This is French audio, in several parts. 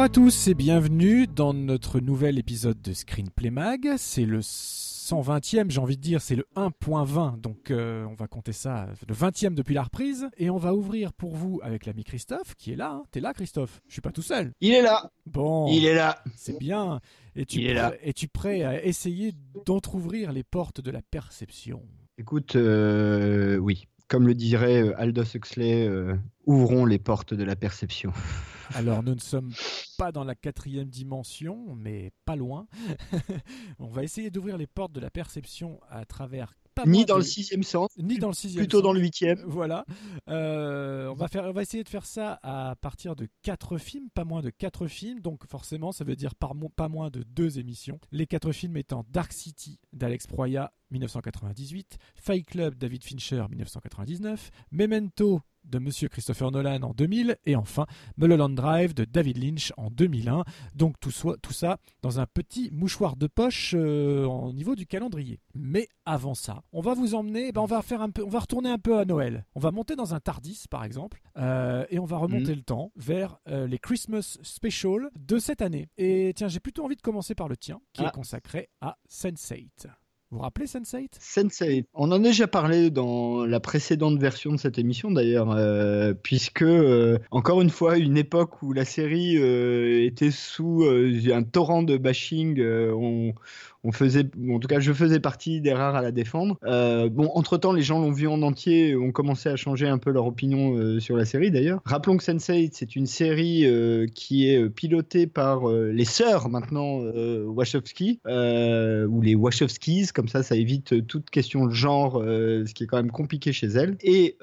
Bonjour à tous et bienvenue dans notre nouvel épisode de Screenplay Mag. C'est le 120e, j'ai envie de dire, c'est le 1.20, donc euh, on va compter ça, le 20e depuis la reprise. Et on va ouvrir pour vous avec l'ami Christophe, qui est là. Hein. T'es là Christophe? Je suis pas tout seul. Il est là Bon. Il est là C'est bien. Et tu est là. Es-tu prêt à essayer d'entrouvrir les portes de la perception? Écoute, euh, oui. Comme le dirait euh, Aldous Huxley, euh, ouvrons les portes de la perception. Alors nous ne sommes pas dans la quatrième dimension, mais pas loin. on va essayer d'ouvrir les portes de la perception à travers pas Ni dans de- le sixième sens, ni dans le sixième, plutôt sens. dans le huitième. Voilà. Euh, on va faire, on va essayer de faire ça à partir de quatre films, pas moins de quatre films. Donc forcément, ça veut dire par mo- pas moins de deux émissions. Les quatre films étant Dark City d'Alex Proya 1998, Fight Club David Fincher 1999, Memento de Monsieur Christopher Nolan en 2000 et enfin Mulholland Drive de David Lynch en 2001. Donc tout, soit, tout ça dans un petit mouchoir de poche euh, au niveau du calendrier. Mais avant ça, on va vous emmener, ben on va faire un peu, on va retourner un peu à Noël. On va monter dans un Tardis par exemple euh, et on va remonter le temps vers euh, les Christmas Special de cette année. Et tiens, j'ai plutôt envie de commencer par le tien qui Ah. est consacré à Sense8. Vous rappelez Sense8 Sensei. On en a déjà parlé dans la précédente version de cette émission d'ailleurs, euh, puisque euh, encore une fois, une époque où la série euh, était sous un torrent de bashing, on, on faisait, en tout cas, je faisais partie des rares à la défendre. Euh, bon, entre temps, les gens l'ont vu en entier, ont commencé à changer un peu leur opinion euh, sur la série d'ailleurs. Rappelons que Sense8, c'est une série euh, qui est pilotée par les sœurs maintenant Wachowski, ou les Wachowskis, comme ça, ça évite toute question de genre, ce qui est quand même compliqué chez elles. Et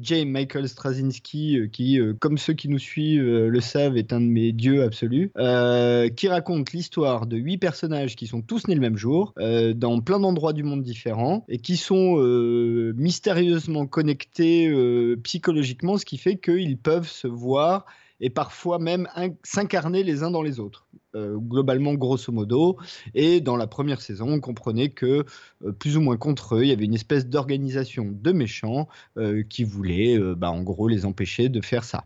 J. Michael Straczynski, qui, comme ceux qui nous suivent le savent, est un de mes dieux absolus, qui raconte l'histoire de huit personnages qui sont tous nés le même jour, euh, dans plein d'endroits du monde différents, et qui sont euh, mystérieusement connectés euh, psychologiquement, ce qui fait qu'ils peuvent se voir et parfois même in- s'incarner les uns dans les autres. Euh, globalement, grosso modo. Et dans la première saison, on comprenait que, euh, plus ou moins contre eux, il y avait une espèce d'organisation de méchants euh, qui voulait, bah, en gros, les empêcher de faire ça.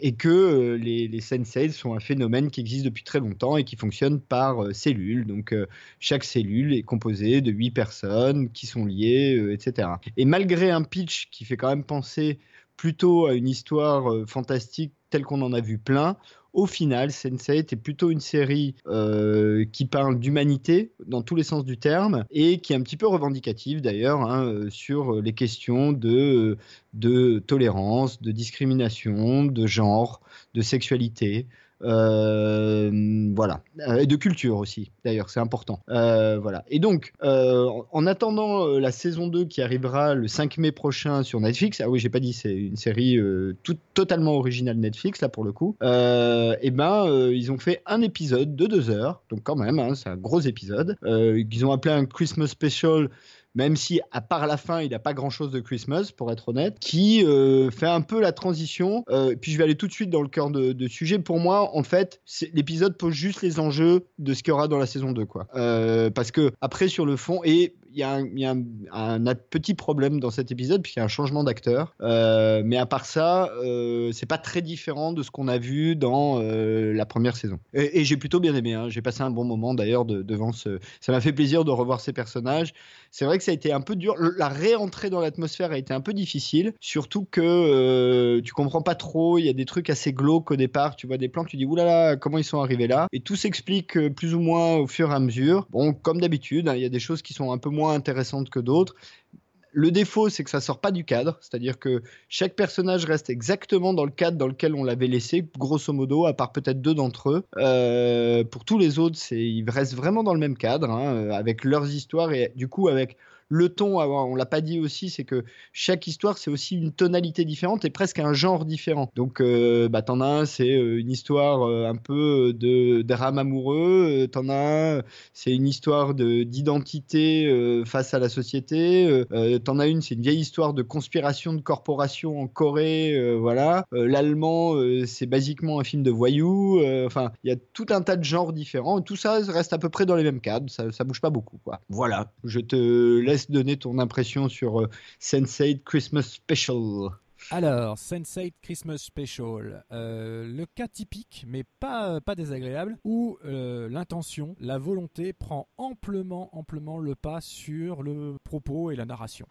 Et que les, les Sensei sont un phénomène qui existe depuis très longtemps et qui fonctionne par cellules. Donc, chaque cellule est composée de huit personnes qui sont liées, etc. Et malgré un pitch qui fait quand même penser plutôt à une histoire fantastique telle qu'on en a vu plein, au final, Sense8 est plutôt une série euh, qui parle d'humanité dans tous les sens du terme et qui est un petit peu revendicative d'ailleurs hein, euh, sur les questions de, de tolérance, de discrimination, de genre, de sexualité. Euh, voilà, Euh, et de culture aussi. D'ailleurs, c'est important. Euh, voilà. Et donc, en- en attendant la saison 2 qui arrivera le 5 mai prochain sur Netflix, ah oui, j'ai pas dit, c'est une série euh, tout, totalement originale Netflix là pour le coup. Et ben, euh, ils ont fait un épisode de deux heures, donc quand même, hein, c'est un gros épisode. Qu'ils ont appelé un Christmas Special même si à part la fin, il n'a pas grand-chose de Christmas, pour être honnête, qui euh, fait un peu la transition. Euh, puis je vais aller tout de suite dans le cœur de, sujet. Pour moi, en fait, l'épisode pose juste les enjeux de ce qu'il y aura dans la saison 2, quoi. Euh, parce que après, sur le fond, et il y a, un, petit problème dans cet épisode, puisqu'il y a un changement d'acteur. Euh, mais à part ça, euh, c'est pas très différent de ce qu'on a vu dans euh, la première saison. Et, j'ai plutôt bien aimé. hein. J'ai passé un bon moment d'ailleurs de- devant ce. Ça m'a fait plaisir de revoir ces personnages. C'est vrai que ça a été un peu dur. La réentrée dans l'atmosphère a été un peu difficile, surtout que euh, tu comprends pas trop. Il y a des trucs assez glauques au départ. Tu vois des plans, tu dis oulala, comment ils sont arrivés là? Et tout s'explique plus ou moins au fur et à mesure. Bon, comme d'habitude, hein, il y a des choses qui sont un peu moins intéressantes que d'autres. Le défaut, c'est que ça sort pas du cadre, c'est-à-dire que chaque personnage reste exactement dans le cadre dans lequel on l'avait laissé, grosso modo, à part peut-être deux d'entre eux. Euh, pour tous les autres, ils restent vraiment dans le même cadre, hein, avec leurs histoires et du coup avec le ton, on l'a pas dit aussi, c'est que chaque histoire, c'est aussi une tonalité différente et presque un genre différent. Donc, euh, bah, t'en as un, c'est euh, une histoire euh, un peu de drame amoureux. T'en as un, c'est une histoire d'identité face à la société. T'en as une, c'est une vieille histoire de conspiration de corporation en Corée. voilà. L'allemand, c'est basiquement un film de voyous. Enfin, il y a tout un tas de genres différents. Tout ça reste à peu près dans les mêmes cadres. Ça, ça bouge pas beaucoup. Voilà. Je te laisse donner ton impression sur Sense8 Christmas Special. Alors, Sense8 Christmas Special, euh, le cas typique, mais pas, pas désagréable, où euh, l'intention, la volonté prend amplement, amplement le pas sur le propos et la narration.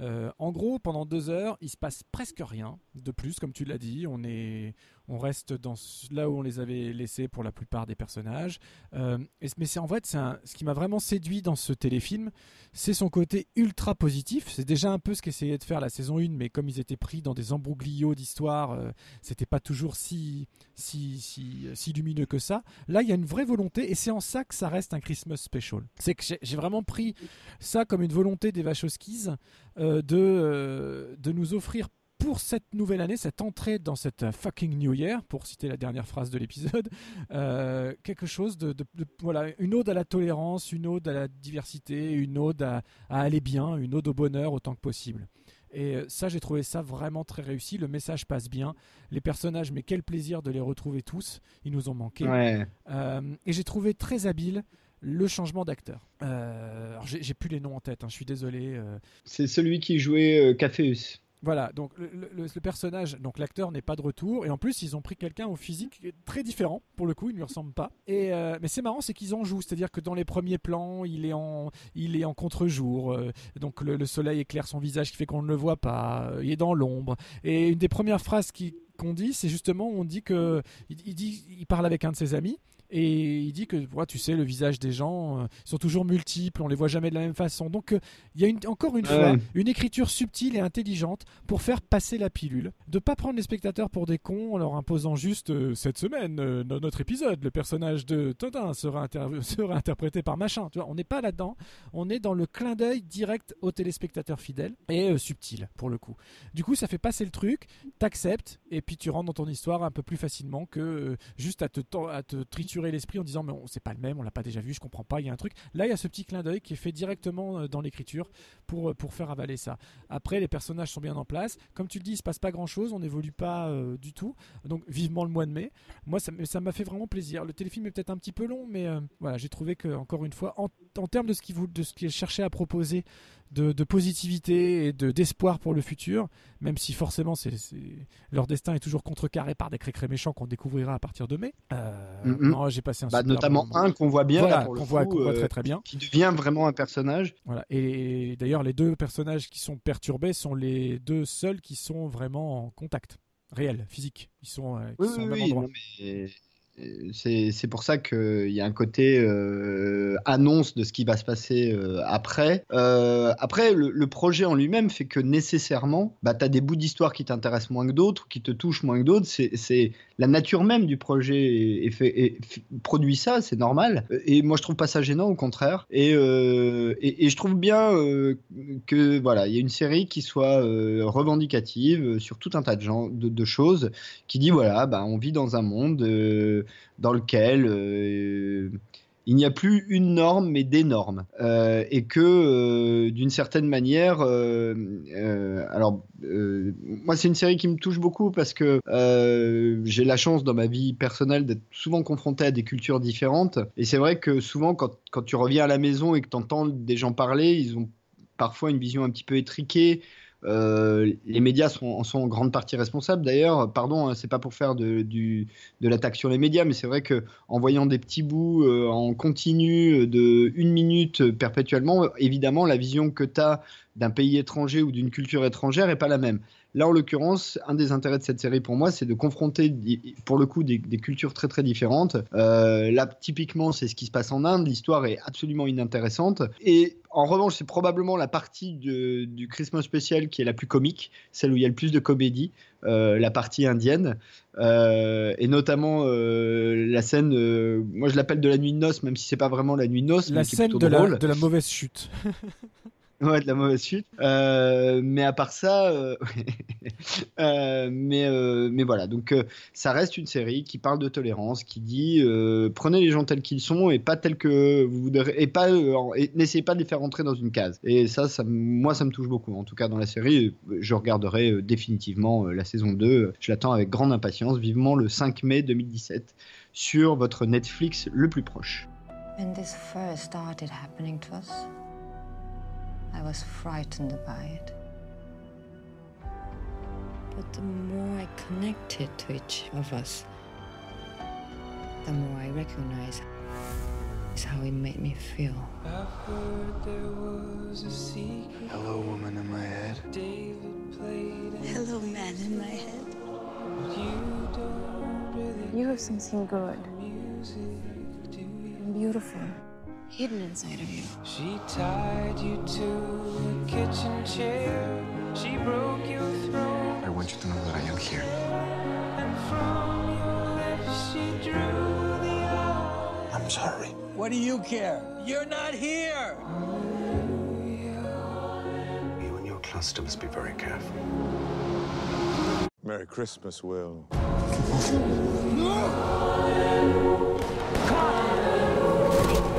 Euh, en gros, pendant deux heures, il se passe presque rien de plus, comme tu l'as dit. On est, on reste dans là où on les avait laissés pour la plupart des personnages. Euh, mais c'est en fait, ce qui m'a vraiment séduit dans ce téléfilm, c'est son côté ultra positif. C'est déjà un peu ce qu'essayait de faire la saison 1, mais comme ils étaient pris dans des embrouglios d'histoire, euh, c'était pas toujours si, si, si, si, lumineux que ça. Là, il y a une vraie volonté, et c'est en ça que ça reste un Christmas special. C'est que j'ai vraiment pris ça comme une volonté des Wachowskis euh, de, de nous offrir pour cette nouvelle année, cette entrée dans cette fucking New Year, pour citer la dernière phrase de l'épisode, euh, quelque chose de, voilà, une ode à la tolérance, une ode à la diversité, une ode à, aller bien, une ode au bonheur autant que possible. Et euh, ça, j'ai trouvé ça vraiment très réussi. Le message passe bien. Les personnages, mais quel plaisir de les retrouver tous. Ils nous ont manqué. Euh, et j'ai trouvé très habile le changement d'acteur. Euh, j'ai plus les noms en tête, hein, je suis désolé. C'est celui qui jouait Caféus. Voilà, donc le, personnage, donc l'acteur n'est pas de retour, et en plus ils ont pris quelqu'un au physique très différent, pour le coup, il ne lui ressemble pas. Et euh, mais c'est marrant, c'est qu'ils en jouent, c'est-à-dire que dans les premiers plans, il est en, il est en contre-jour, euh, donc le, soleil éclaire son visage, qui fait qu'on ne le voit pas, euh, il est dans l'ombre. Et une des premières phrases qu'on dit, c'est justement, on dit que, il, dit, il parle avec un de ses amis, et il dit que, tu sais, le visage des gens euh, sont toujours multiples, on les voit jamais de la même façon. Donc, euh, il y a encore une fois une écriture subtile et intelligente pour faire passer la pilule. De pas prendre les spectateurs pour des cons en leur imposant juste euh, cette semaine, dans notre épisode, le personnage de Todin sera, sera interprété par machin. Tu vois, on n'est pas là-dedans. On est dans le clin d'œil direct aux téléspectateurs fidèles et subtil pour le coup. Du coup, ça fait passer le truc, t'acceptes et puis tu rentres dans ton histoire un peu plus facilement que juste à te, à te triturer l'esprit en disant mais c'est pas le même, on l'a pas déjà vu, je comprends pas, il y a un truc. Là, il y a ce petit clin d'œil qui est fait directement euh, dans l'écriture pour, euh, pour faire avaler ça. Après, les personnages sont bien en place. Comme tu le dis, il se passe pas grand chose, on n'évolue pas euh, du tout. Donc, vivement le mois de mai. Moi, ça m'a fait vraiment plaisir. Le téléfilm est peut-être un petit peu long, mais voilà, j'ai trouvé que, encore une fois, en, termes de ce qu'il qu cherchait à proposer, de, positivité et de d'espoir pour le futur, même si forcément c'est leur destin est toujours contrecarré par des crécrés méchants qu'on découvrira à partir de mai. Euh, j'ai passé un bah, notamment un qu'on voit bien, voilà, qu'on voit, voit, très très bien, qui devient vraiment un personnage. Voilà. Et, d'ailleurs, les deux personnages qui sont perturbés sont les deux seuls qui sont vraiment en contact réel, physique. Ils sont, euh, oui, sont oui, non, mais c'est pour ça qu'il y a un côté euh, annonce de ce qui va se passer euh, après. Euh, après, le, projet en lui-même fait que nécessairement, bah, tu as des bouts d'histoire qui t'intéressent moins que d'autres, qui te touchent moins que d'autres. C'est la nature même du projet produit ça, c'est normal. Et moi, je trouve pas ça gênant, au contraire. Et, et, je trouve bien que voilà, il y a une série qui soit revendicative sur tout un tas de, gens, de, choses, qui dit voilà, bah, on vit dans un monde dans lequel euh, il n'y a plus une norme mais des normes. Euh, et que euh, d'une certaine manière alors moi c'est une série qui me touche beaucoup parce que j'ai la chance dans ma vie personnelle d'être souvent confronté à des cultures différentes. Et c'est vrai que souvent quand, quand, tu reviens à la maison et que tu entends des gens parler ils ont parfois une vision un petit peu étriquée euh, les médias sont, en sont en grande partie responsables. D'ailleurs, pardon, hein, c'est pas pour faire de, l'attaque sur les médias, mais c'est vrai que en voyant des petits bouts euh, en continu de une minute perpétuellement, évidemment, la vision que tu as d'un pays étranger ou d'une culture étrangère est pas la même. Là, en l'occurrence, un des intérêts de cette série pour moi, c'est de confronter, pour le coup, des, cultures très très différentes. Euh, là, typiquement, c'est ce qui se passe en Inde. L'histoire est absolument inintéressante. Et en revanche, c'est probablement la partie du Christmas spécial qui est la plus comique, celle où il y a le plus de comédie, euh, la partie indienne. Euh, et notamment la scène, moi je l'appelle de la nuit de noces, même si c'est pas vraiment la nuit de noces. La scène de la, de la mauvaise chute. Ouais, de la mauvaise suite. Euh, mais à part ça, euh, euh, mais, mais voilà. Donc, ça reste une série qui parle de tolérance, qui dit prenez les gens tels qu'ils sont et pas tels que vous voudrez, et pas, n'essayez pas de les faire rentrer dans une case. Et ça, ça, moi, ça me touche beaucoup. En tout cas, dans la série, je regarderai définitivement la saison 2. Je l'attends avec grande impatience, vivement le 5 mai 2017 sur votre Netflix le plus proche. When this first started happening to us, I was frightened by it. But the more I connected to each of us, the more I recognize how it made me feel. Hello, woman in my head. Hello, man in my head. You have something good and beautiful hidden inside of you. She tied you to a kitchen chair. She broke your throat. I want you to know that I am here. And from your lips she drew the eye. I'm sorry. What do you care? You're not here. You and your cluster must be very careful. Merry Christmas, Will. Happy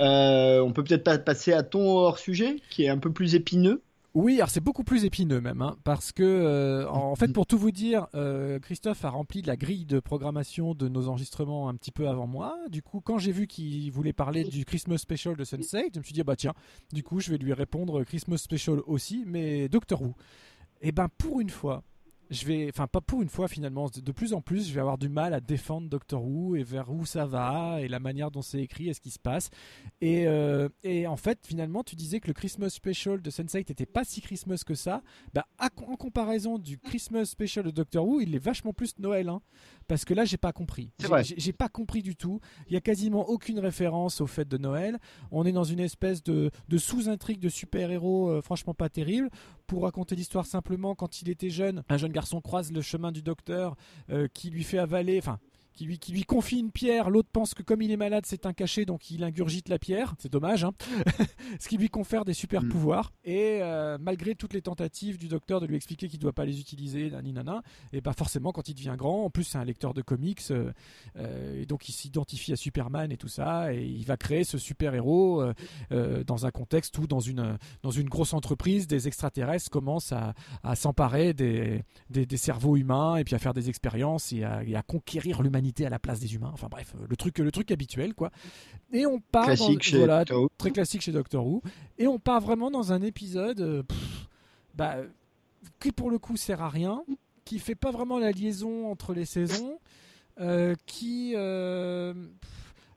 Euh, on peut peut-être pas passer à ton hors sujet, qui est un peu plus épineux. Oui, alors c'est beaucoup plus épineux même, hein, parce que euh, en, fait, pour tout vous dire, euh, Christophe a rempli la grille de programmation de nos enregistrements un petit peu avant moi. Du coup, quand j'ai vu qu'il voulait parler du Christmas Special de Sensei, je me suis dit bah tiens, du coup, je vais lui répondre Christmas Special aussi, mais Doctor Who. Et eh ben pour une fois, je vais, enfin pas pour une fois finalement, de plus en plus, je vais avoir du mal à défendre Doctor Who et vers où ça va et la manière dont c'est écrit et ce qui se passe. Et, euh, et, en fait, finalement, tu disais que le Christmas Special de Sense8 n'était pas si Christmas que ça. Bah, en comparaison du Christmas Special de Doctor Who, il est vachement plus Noël, hein, parce que là, j'ai pas compris. J'ai pas compris du tout. Il y a quasiment aucune référence au fait de Noël. On est dans une espèce de, de sous-intrigue de super-héros, euh, franchement pas terrible. Pour raconter l'histoire simplement, quand il était jeune, un jeune garçon croise le chemin du docteur euh, qui lui fait avaler, enfin qui lui, qui lui confie une pierre. L'autre pense que comme il est malade, c'est un cachet, donc il ingurgite la pierre. C'est dommage, hein ce qui lui confère des super mm. pouvoirs. Et euh, malgré toutes les tentatives du docteur de lui expliquer qu'il ne doit pas les utiliser, et bah forcément, quand il devient grand, en plus c'est un lecteur de comics, euh, euh, et donc il s'identifie à Superman et tout ça, et il va créer ce super héros dans un contexte où dans une dans une grosse entreprise, des extraterrestres commencent à, à s'emparer des, des, cerveaux humains et puis à faire des expériences et à, et à conquérir l'humanité à la place des humains. Enfin bref, le truc, le truc habituel quoi. Et on part voilà, très classique chez Doctor Who. Et on part vraiment dans un épisode euh, bah, qui pour le coup sert à rien, qui fait pas vraiment la liaison entre les saisons, euh, qui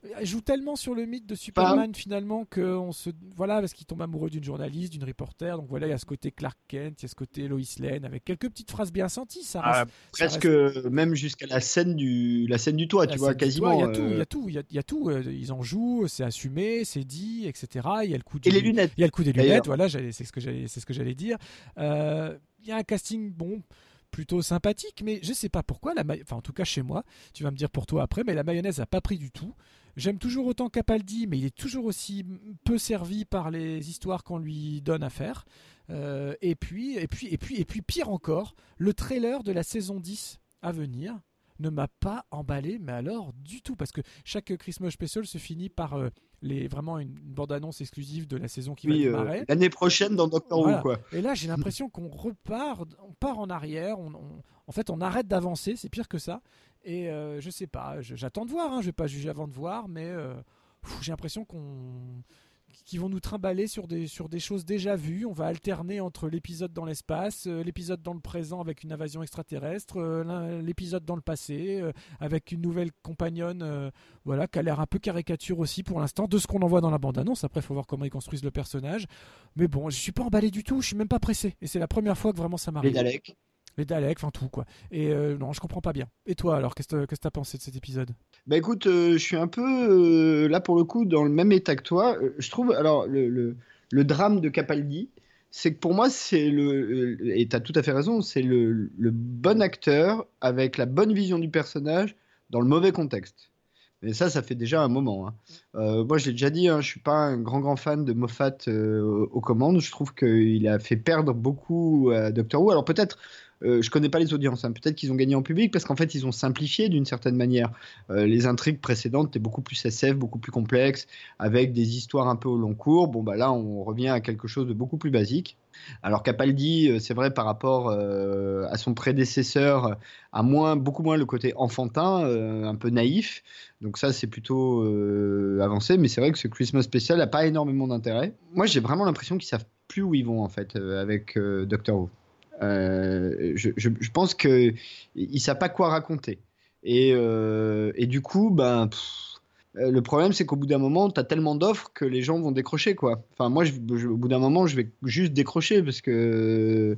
euh, joue tellement sur le mythe de Superman finalement que on se voilà parce qu'il tombe amoureux d'une journaliste, d'une reporter. Donc voilà, il y a ce côté Clark Kent, il y a ce côté Lois Lane avec quelques petites phrases bien senties. Ça ah, presque même jusqu'à la scène du la scène du toit, tu vois quasiment. Il y a tout, il y a tout, il y a, tout. Euh, ils en jouent, c'est assumé, c'est dit, etc. Il y a le coup et les lunettes. Il y a le coup des lunettes. Voilà, c'est ce que j'allais c'est ce que j'allais dire. Euh, il y a un casting bon plutôt sympathique, mais je sais pas pourquoi, la enfin en tout cas chez moi, tu vas me dire pour toi après, mais la mayonnaise a pas pris du tout. J'aime toujours autant Capaldi, mais il est toujours aussi peu servi par les histoires qu'on lui donne à faire. Euh, et puis, et puis, et puis, et puis, pire encore, le trailer de la saison 10 à venir ne m'a pas emballé, mais alors du tout, parce que chaque Christmas Special se finit par euh, les, vraiment une, bande-annonce exclusive de la saison qui va euh, démarrer. L'année prochaine dans Doctor Who, quoi. Et là, j'ai l'impression qu'on repart, on part en arrière, on, en fait, on arrête d'avancer, c'est pire que ça. Et euh, je sais pas, j'attends de voir, hein, je vais pas juger avant de voir, mais euh, j'ai l'impression qu'on qui vont nous trimballer sur des, sur des choses déjà vues. On va alterner entre l'épisode dans l'espace, euh, l'épisode dans le présent avec une invasion extraterrestre, l'épisode dans le passé avec une nouvelle compagnonne voilà, qui a l'air un peu caricature aussi pour l'instant de ce qu'on en voit dans la bande-annonce. Après, il faut voir comment ils construisent le personnage. Mais bon, je suis pas emballé du tout, je suis même pas pressé. Et c'est la première fois que vraiment ça m'arrive. Les Daleks les Daleks, enfin tout quoi. Et euh, non, je comprends pas bien. Et toi alors, qu'est-ce que tu as pensé de cet épisode? Bah écoute, euh, je suis un peu euh, là pour le coup dans le même état que toi. je trouve, alors le, le, drame de Capaldi, c'est que pour moi c'est le, et tu as tout à fait raison, c'est le, le, bon acteur avec la bonne vision du personnage dans le mauvais contexte. Mais ça, ça fait déjà un moment. Hein. moi, je l'ai déjà dit, hein, je suis pas un grand grand fan de Moffat aux commandes. Je trouve qu'il a fait perdre beaucoup à Doctor Who. Alors peut-être euh, je connais pas les audiences. Hein. Peut-être qu'ils ont gagné en public parce qu'en fait, ils ont simplifié d'une certaine manière. Euh, les intrigues précédentes étaient beaucoup plus SF, beaucoup plus complexes, avec des histoires un peu au long cours. Bon, bah là, on revient à quelque chose de beaucoup plus basique. Alors Capaldi, euh, c'est vrai par rapport à son prédécesseur, a moins, beaucoup moins le côté enfantin, un peu naïf. Donc ça, c'est plutôt avancé. Mais c'est vrai que ce Christmas spécial n'a pas énormément d'intérêt. Moi, j'ai vraiment l'impression qu'ils savent plus où ils vont en fait avec Doctor Who. Euh, je, pense qu'il ne sait pas quoi raconter. Et, euh, du coup, ben, euh, le problème, c'est qu'au bout d'un moment, tu as tellement d'offres que les gens vont décrocher. Quoi. Enfin, moi, au bout d'un moment, je vais juste décrocher parce que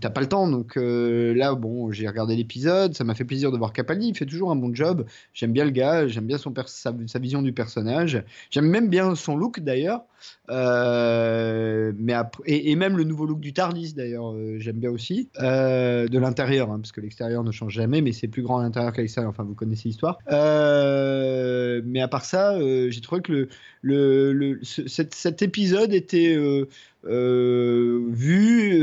t'as pas le temps. Donc euh, là, bon, j'ai regardé l'épisode, ça m'a fait plaisir de voir Capaldi. Il fait toujours un bon job. J'aime bien le gars, j'aime bien sa, vision du personnage. J'aime même bien son look d'ailleurs. Euh, mais et, même le nouveau look du Tardis d'ailleurs, j'aime bien aussi. de l'intérieur, hein, parce que l'extérieur ne change jamais, mais c'est plus grand à l'intérieur qu'à l'extérieur. Enfin, vous connaissez l'histoire. Euh mais à part ça, euh, j'ai trouvé que le, cet, épisode était euh, euh, vu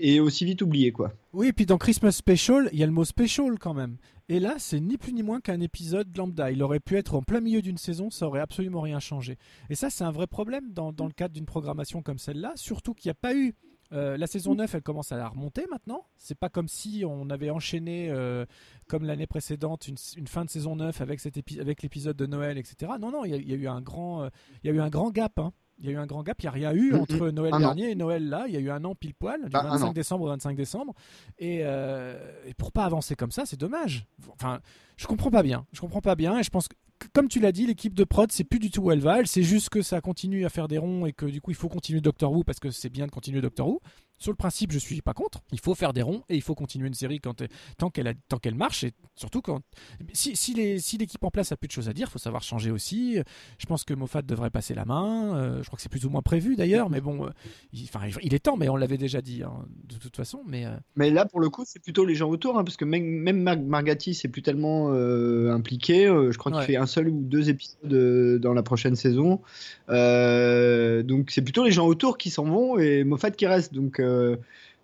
et aussi vite oublié, quoi. Oui, et puis dans Christmas Special, il y a le mot special quand même. Et là, c'est ni plus ni moins qu'un épisode lambda. Il aurait pu être en plein milieu d'une saison, ça aurait absolument rien changé. Et ça, c'est un vrai problème dans, dans le cadre d'une programmation comme celle-là, surtout qu'il n'y a pas eu euh, la saison 9, elle commence à la remonter maintenant. C'est pas comme si on avait enchaîné, euh, comme l'année précédente, une, fin de saison 9 avec, cet avec l'épisode de Noël, etc. Non, non, il y, a eu un grand, euh, y a eu un grand gap. Hein. Il y a eu un grand gap, il n'y a rien eu mm, entre mm. Noël dernier et Noël là. Il y a eu un an pile poil, du 25 bah, décembre au 25 décembre. Et, et pour pas avancer comme ça, c'est dommage. Enfin, je comprends pas bien. Je comprends pas bien et je pense que comme tu l'as dit, l'équipe de prod, c'est plus du tout où elle va. Elle sait juste que ça continue à faire des ronds et que du coup, il faut continuer Doctor Who parce que c'est bien de continuer Doctor Who. Sur le principe, je suis pas contre. Il faut faire des ronds et il faut continuer une série quand, tant qu'elle tant qu'elle marche et surtout quand si, si l'équipe en place a plus de choses à dire, il faut savoir changer aussi. Je pense que Moffat devrait passer la main. Euh, je crois que c'est plus ou moins prévu d'ailleurs, mais bon, euh, il, enfin, il est temps. Mais on l'avait déjà dit hein, de toute façon. Mais euh, mais là pour le coup, c'est plutôt les gens autour hein, parce que même même Margati c'est plus tellement impliqué. je crois qu'il fait un seul ou deux épisodes dans la prochaine saison. donc c'est plutôt les gens autour qui s'en vont et Moffat qui reste. Donc euh,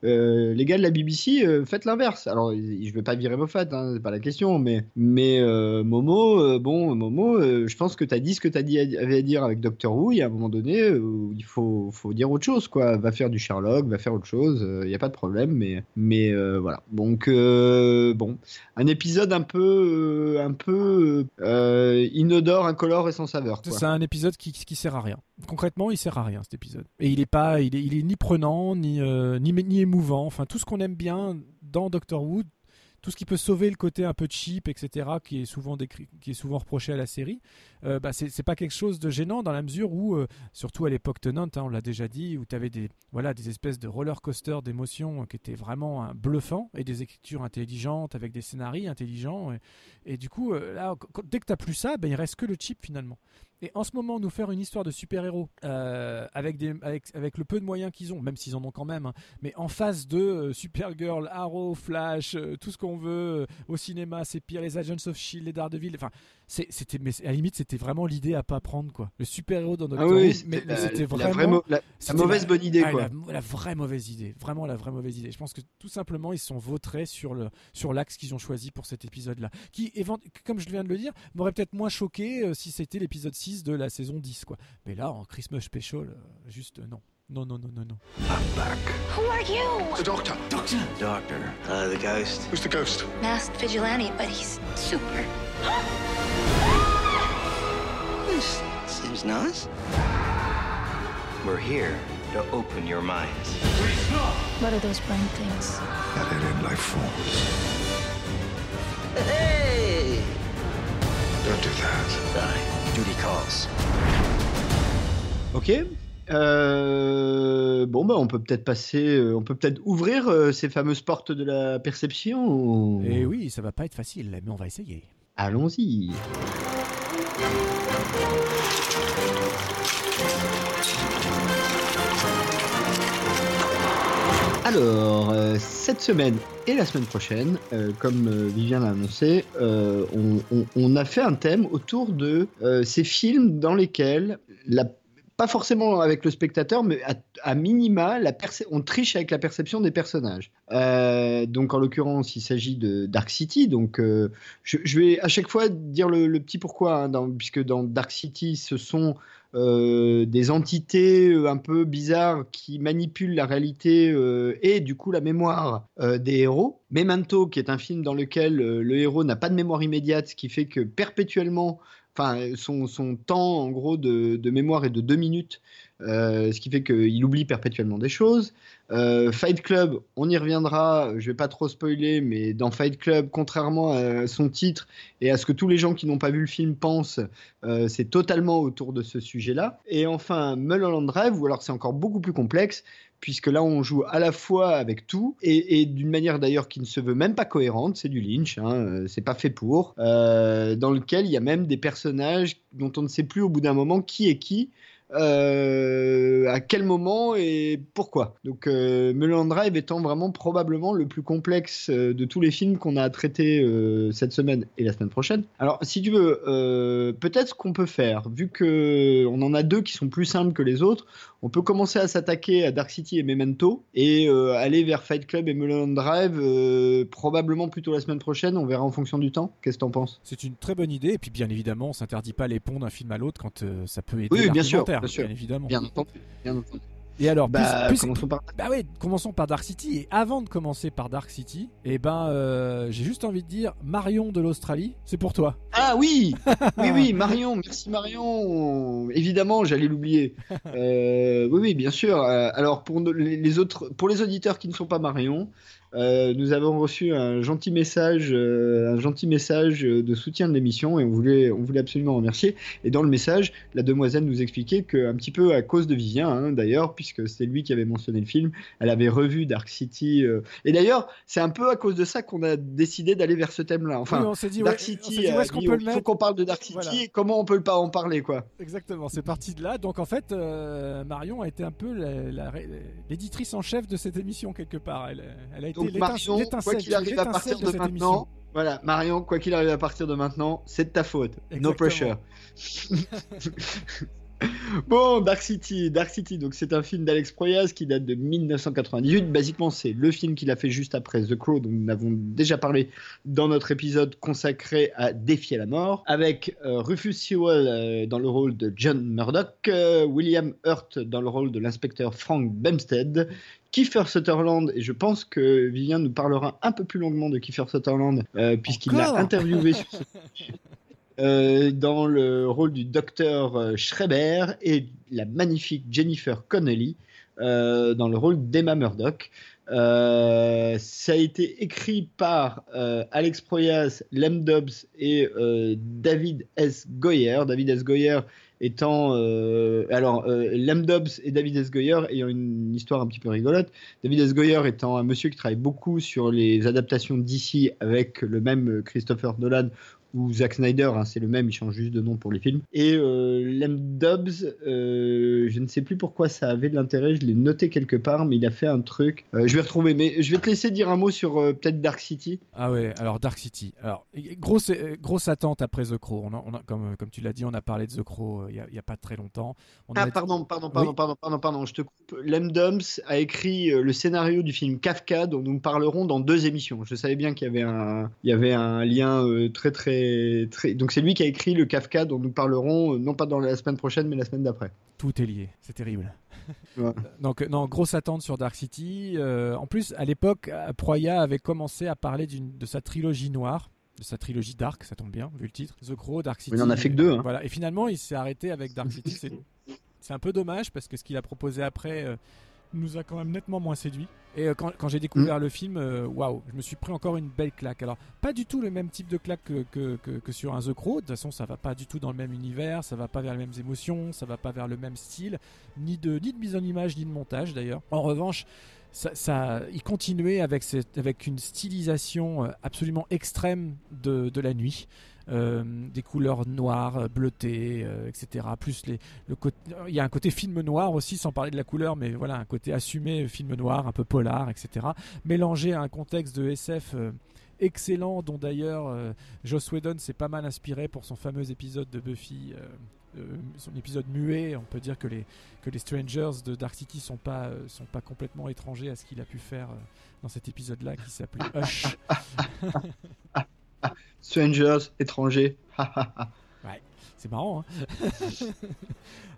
euh, euh, les gars de la BBC, euh, faites l'inverse. Alors, je vais pas virer Moffat, hein, c'est pas la question, mais, mais Momo, bon, Momo, je pense que tu as dit ce que tu avais à dire avec Doctor Who. Il y a un moment donné il faut, faut dire autre chose, quoi. Va faire du Sherlock, va faire autre chose, il n'y a pas de problème, mais, mais voilà. Donc, bon, un épisode un peu, un peu inodore, incolore et sans saveur. C'est un épisode qui, qui sert à rien concrètement, il sert à rien cet épisode. Et il est pas, il est, il est ni prenant, ni, euh, ni, ni, émouvant. Enfin, tout ce qu'on aime bien dans Doctor Who, tout ce qui peut sauver le côté un peu cheap, etc., qui est souvent, décrit, qui est souvent reproché à la série, euh, bah c'est pas quelque chose de gênant dans la mesure où, euh, surtout à l'époque tenante, hein, on l'a déjà dit, où tu avais des, voilà, des espèces de roller coaster d'émotions qui étaient vraiment hein, bluffants et des écritures intelligentes avec des scénarios intelligents. Et, du coup, là, dès que tu plus ça, ben, il reste que le cheap finalement. Et en ce moment, nous faire une histoire de super-héros euh, avec, le peu de moyens qu'ils ont, même s'ils en ont quand même, hein, mais en face de euh, Supergirl, Arrow, Flash, euh, tout ce qu'on veut au cinéma, c'est pire, les Agents of Shield, les Daredevil, enfin, c'était, mais à la limite, c'était vraiment l'idée à pas prendre quoi. Le super-héros dans notre ah oui, mais, c'était vraiment la, mauvaise bonne idée ah, quoi. La, vraie mauvaise idée, vraiment la vraie mauvaise idée. Je pense que tout simplement, ils sont vautrés sur le sur l'axe qu'ils ont choisi pour cet épisode-là, qui, comme je viens de le dire, m'aurait peut-être moins choqué si c'était l'épisode 6 de la saison 10 quoi. Mais là en Christmas special euh, juste non. Non, no, no, no, no. I'm back. Who are you? The doctor. Doctor. Doctor. Uh, the ghost. Who's the ghost? Masked vigilante, but he's super. this seems nice. we're here to open your minds. What are those brain things? That alien life forms. Hey! Don't do that. Sorry. Duty calls. Ok. Euh, bon bah on peut peut-être passer, euh, on peut peut-être ouvrir euh, ces fameuses portes de la perception. ou- Et oui, ça va pas être facile, mais on va essayer. Allons-y. Alors, cette semaine et la semaine prochaine, comme Vivien l'a annoncé, on, on- on a fait un thème autour de ces films dans lesquels, la, pas forcément avec le spectateur, mais à, minima, on triche avec la perception des personnages. Euh, donc, en l'occurrence, il s'agit de Dark City. Donc, euh, je, vais à chaque fois dire le, petit pourquoi, hein, puisque dans Dark City, ce sont euh, des entités un peu bizarres qui manipulent la réalité et du coup la mémoire des héros. Memento, qui est un film dans lequel le héros n'a pas de mémoire immédiate, ce qui fait que perpétuellement, enfin son, temps en gros de, mémoire est de deux minutes, euh, ce qui fait qu'il oublie perpétuellement des choses. Euh, Fight Club, on y reviendra, je vais pas trop spoiler, mais dans Fight Club, contrairement à son titre et à ce que tous les gens qui n'ont pas vu le film pensent, euh, c'est totalement autour de ce sujet-là. Et enfin, Mulholland Drive, ou alors c'est encore beaucoup plus complexe, puisque là on joue à la fois avec tout, et, d'une manière d'ailleurs qui ne se veut même pas cohérente, c'est du Lynch, hein, euh, c'est pas fait pour, euh, dans lequel il y a même des personnages dont on ne sait plus au bout d'un moment qui est qui, euh, à quel moment et pourquoi. Donc euh, Drive étant vraiment probablement le plus complexe de tous les films qu'on a à traiter cette semaine et la semaine prochaine. Alors si tu veux, peut-être ce qu'on peut faire, vu que on en a deux qui sont plus simples que les autres, on peut commencer à s'attaquer à Dark City et Memento et euh, aller vers Fight Club et Mulholland Drive euh, probablement plutôt la semaine prochaine. On verra en fonction du temps. Qu'est-ce que t'en penses? C'est une très bonne idée, et puis bien évidemment, on s'interdit pas les ponts d'un film à l'autre quand euh, ça peut aider Oui, bien sûr, bien sûr. évidemment. Bien entendu. Bien entendu. Et alors, Bah, plus- plus- commençons par Bah ouais, commençons par Dark City. Et avant de commencer par Dark City, eh ben, euh, j'ai juste envie de dire Marion de l'Australie, c'est pour toi. Ah oui, oui, oui, Marion, merci Marion. Évidemment, j'allais l'oublier. Euh, oui, oui, bien sûr. Euh, alors pour les autres, pour les auditeurs qui ne sont pas Marion, euh, nous avons reçu un gentil message, euh, un gentil message de soutien de l'émission et on voulait, on voulait absolument remercier. Et dans le message, la demoiselle nous expliquait que un petit peu à cause de Vivien, hein, d'ailleurs, puisque c'est lui qui avait mentionné le film, elle avait revu Dark City. euh, et d'ailleurs, c'est un peu à cause de ça qu'on a décidé d'aller vers ce thème-là. Enfin. Oui, on s'est dit, Dark ouais, City, qu'on il faut mettre qu'on parle de Dark City Voilà. et comment on peut pas en parler quoi. Exactement, c'est parti de là. Donc en fait, Marion a été un peu l'éditrice en chef de cette émission quelque part. Elle, elle a été Donc Marion, quoi qu'il arrive à partir de, maintenant, voilà, Marion, quoi qu'il arrive à partir de maintenant, c'est de ta faute. No pressure. Bon, Dark City, Dark City, donc c'est un film d'Alex Proyas qui date de 1998. Basiquement, c'est le film qu'il a fait juste après The Crow, dont nous avons déjà parlé dans notre épisode consacré à Défier la mort, avec euh, Rufus Sewell euh, dans le rôle de John Murdoch, euh, William Hurt dans le rôle de l'inspecteur Frank Bemstead, Kiefer Sutherland, et je pense que Vivien nous parlera un peu plus longuement de Kiefer Sutherland, puisqu'il l'a interviewé sur ce euh, dans le rôle du docteur euh, Schreiber et la magnifique Jennifer Connelly euh, dans le rôle d'Emma Murdoch. Ça a été écrit par Alex Proyas, Lem Dobbs et David S. Goyer. David S. Goyer étant alors euh, Lem Dobbs et David S. Goyer ayant une histoire un petit peu rigolote. David S. Goyer étant un monsieur qui travaille beaucoup sur les adaptations d'ici avec le même Christopher Nolan ou Zack Snyder, hein, c'est le même, il change juste de nom pour les films. Et euh, Lem Dobbs, euh, je ne sais plus pourquoi ça avait de l'intérêt, je l'ai noté quelque part, mais il a fait un truc. Euh, je vais retrouver, mais je vais te laisser dire un mot sur euh, peut-être Dark City. Ah ouais, alors Dark City. Alors, grosse, grosse attente après The Crow. On a- on a- comme, comme tu l'as dit, on a parlé de The Crow euh, il n'y a, pas très longtemps. On Ah, a pardon, pardon, pardon, Oui. pardon, pardon, pardon, je te coupe. Lem Dobbs a écrit le scénario du film Kafka, dont nous parlerons dans deux émissions. Je savais bien qu'il y avait un, il y avait un lien euh, très, très, très. Donc c'est lui qui a écrit le Kafka, dont nous parlerons euh, non pas dans la semaine prochaine, mais la semaine d'après. Tout est lié, c'est terrible. Ouais. Donc, non, grosse attente sur Dark City. Euh, en plus, à l'époque, Proya avait commencé à parler de sa trilogie noire, de sa trilogie Dark, ça tombe bien, vu le titre. The Crow, Dark City. il en a fait que deux, hein. Voilà, et finalement, il s'est arrêté avec Dark City. C'est C'est un peu dommage parce que ce qu'il a proposé après euh, nous a quand même nettement moins séduit. Et euh, quand, quand j'ai découvert le film, euh, waouh, je me suis pris encore une belle claque. Alors, pas du tout le même type de claque que, que, que- que sur un The Crow. De toute façon, ça va pas du tout dans le même univers, ça va pas vers les mêmes émotions, ça va pas vers le même style, ni de, ni de mise en image, ni de montage d'ailleurs. En revanche, ça, ça, il continuait avec, cette, avec une stylisation euh, absolument extrême de, de la nuit. Euh, des couleurs noires, euh, bleutées, euh, etc. Plus les, il y a un côté film noir aussi, sans parler de la couleur, mais voilà, un côté assumé film noir, un peu polar, etc. Mélangé à un contexte de SF excellent, dont d'ailleurs euh, Joss Whedon s'est pas mal inspiré pour son fameux épisode de Buffy. son épisode muet, on peut dire que les, que les Strangers de Dark City sont pas, sont pas complètement étrangers à ce qu'il a pu faire dans cet épisode-là qui s'appelait Hush. Strangers, étrangers. C'est marrant. Hein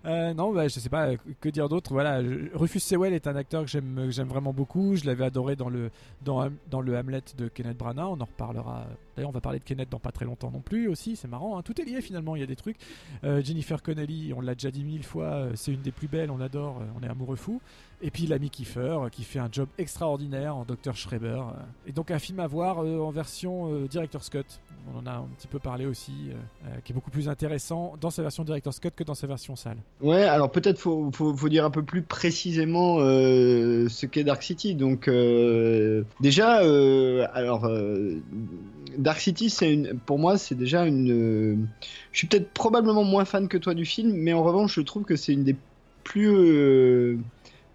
Euh, non, bah, je sais pas que dire d'autre. Voilà, Rufus Sewell est un acteur que j'aime, vraiment beaucoup. Je l'avais adoré dans le Hamlet de Kenneth Branagh. On en reparlera. D'ailleurs, on va parler de Kenneth dans pas très longtemps non plus aussi. C'est marrant. hein. Tout est lié finalement. Il y a des trucs. Euh, Jennifer Connelly, on l'a déjà dit mille fois. euh, C'est une des plus belles. On adore. euh, On est amoureux fou. Et puis l'ami Kiefer qui fait un job extraordinaire en Dr Schreiber. Et donc un film à voir en version euh, Director's Cut. On en a un petit peu parlé aussi, qui est beaucoup plus intéressant dans sa version Director's Cut que dans sa version salle. Ouais, alors peut-être faut, faut, dire un peu plus précisément euh, ce qu'est Dark City. Donc euh, déjà, euh, alors Dark City, c'est une, pour moi, c'est déjà une. je suis peut-être probablement moins fan que toi du film, mais en revanche, je trouve que c'est une des plus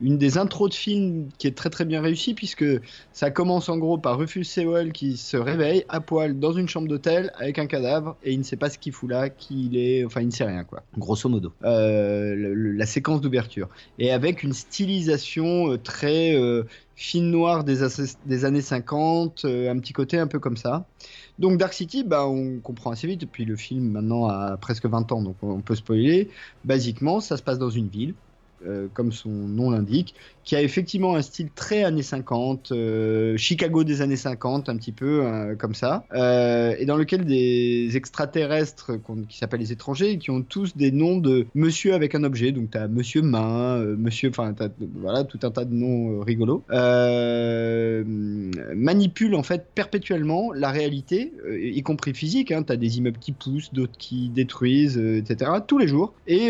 une des intros de film qui est très très bien réussie puisque ça commence en gros par Rufus Sewell qui se réveille à poil dans une chambre d'hôtel avec un cadavre et il ne sait pas ce qu'il fout là, qui il est, enfin il ne sait rien quoi, grosso modo. Euh, le- le- la séquence d'ouverture et avec une stylisation euh, très euh, fine noire des, as- des années 50, euh, un petit côté un peu comme ça. Donc Dark City, bah, on comprend assez vite, puis le film maintenant a presque 20 ans, donc on peut spoiler. Basiquement, ça se passe dans une ville, euh, comme son nom l'indique, qui a effectivement un style très années 50, euh, Chicago des années 50, un petit peu euh, comme ça, et dans lequel des extraterrestres qui s'appellent les étrangers, qui ont tous des noms de monsieur avec un objet. Donc tu as Monsieur Main, Monsieur, enfin t'as- voilà tout un tas de noms rigolos. Euh, manipule en fait perpétuellement la réalité, y compris physique. Hein, tu as des immeubles qui poussent, d'autres qui détruisent, etc. tous les jours, et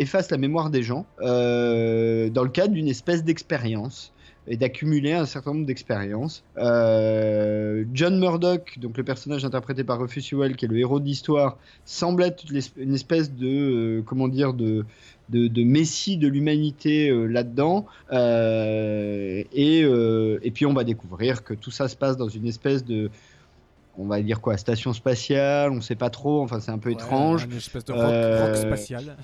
efface la mémoire des gens euh, dans le cadre d'une espèce d'expérience et d'accumuler un certain nombre d'expériences. Euh, John Murdoch, donc le personnage interprété par Rufus qui est le héros de l'histoire, semble être une espèce de euh, comment dire de de, de messie de l'humanité euh, là-dedans. Et, et puis on va découvrir que tout ça se passe dans une espèce de on va dire quoi, station spatiale, on sait pas trop, enfin c'est un peu étrange. Une espèce de rock, rock spatial.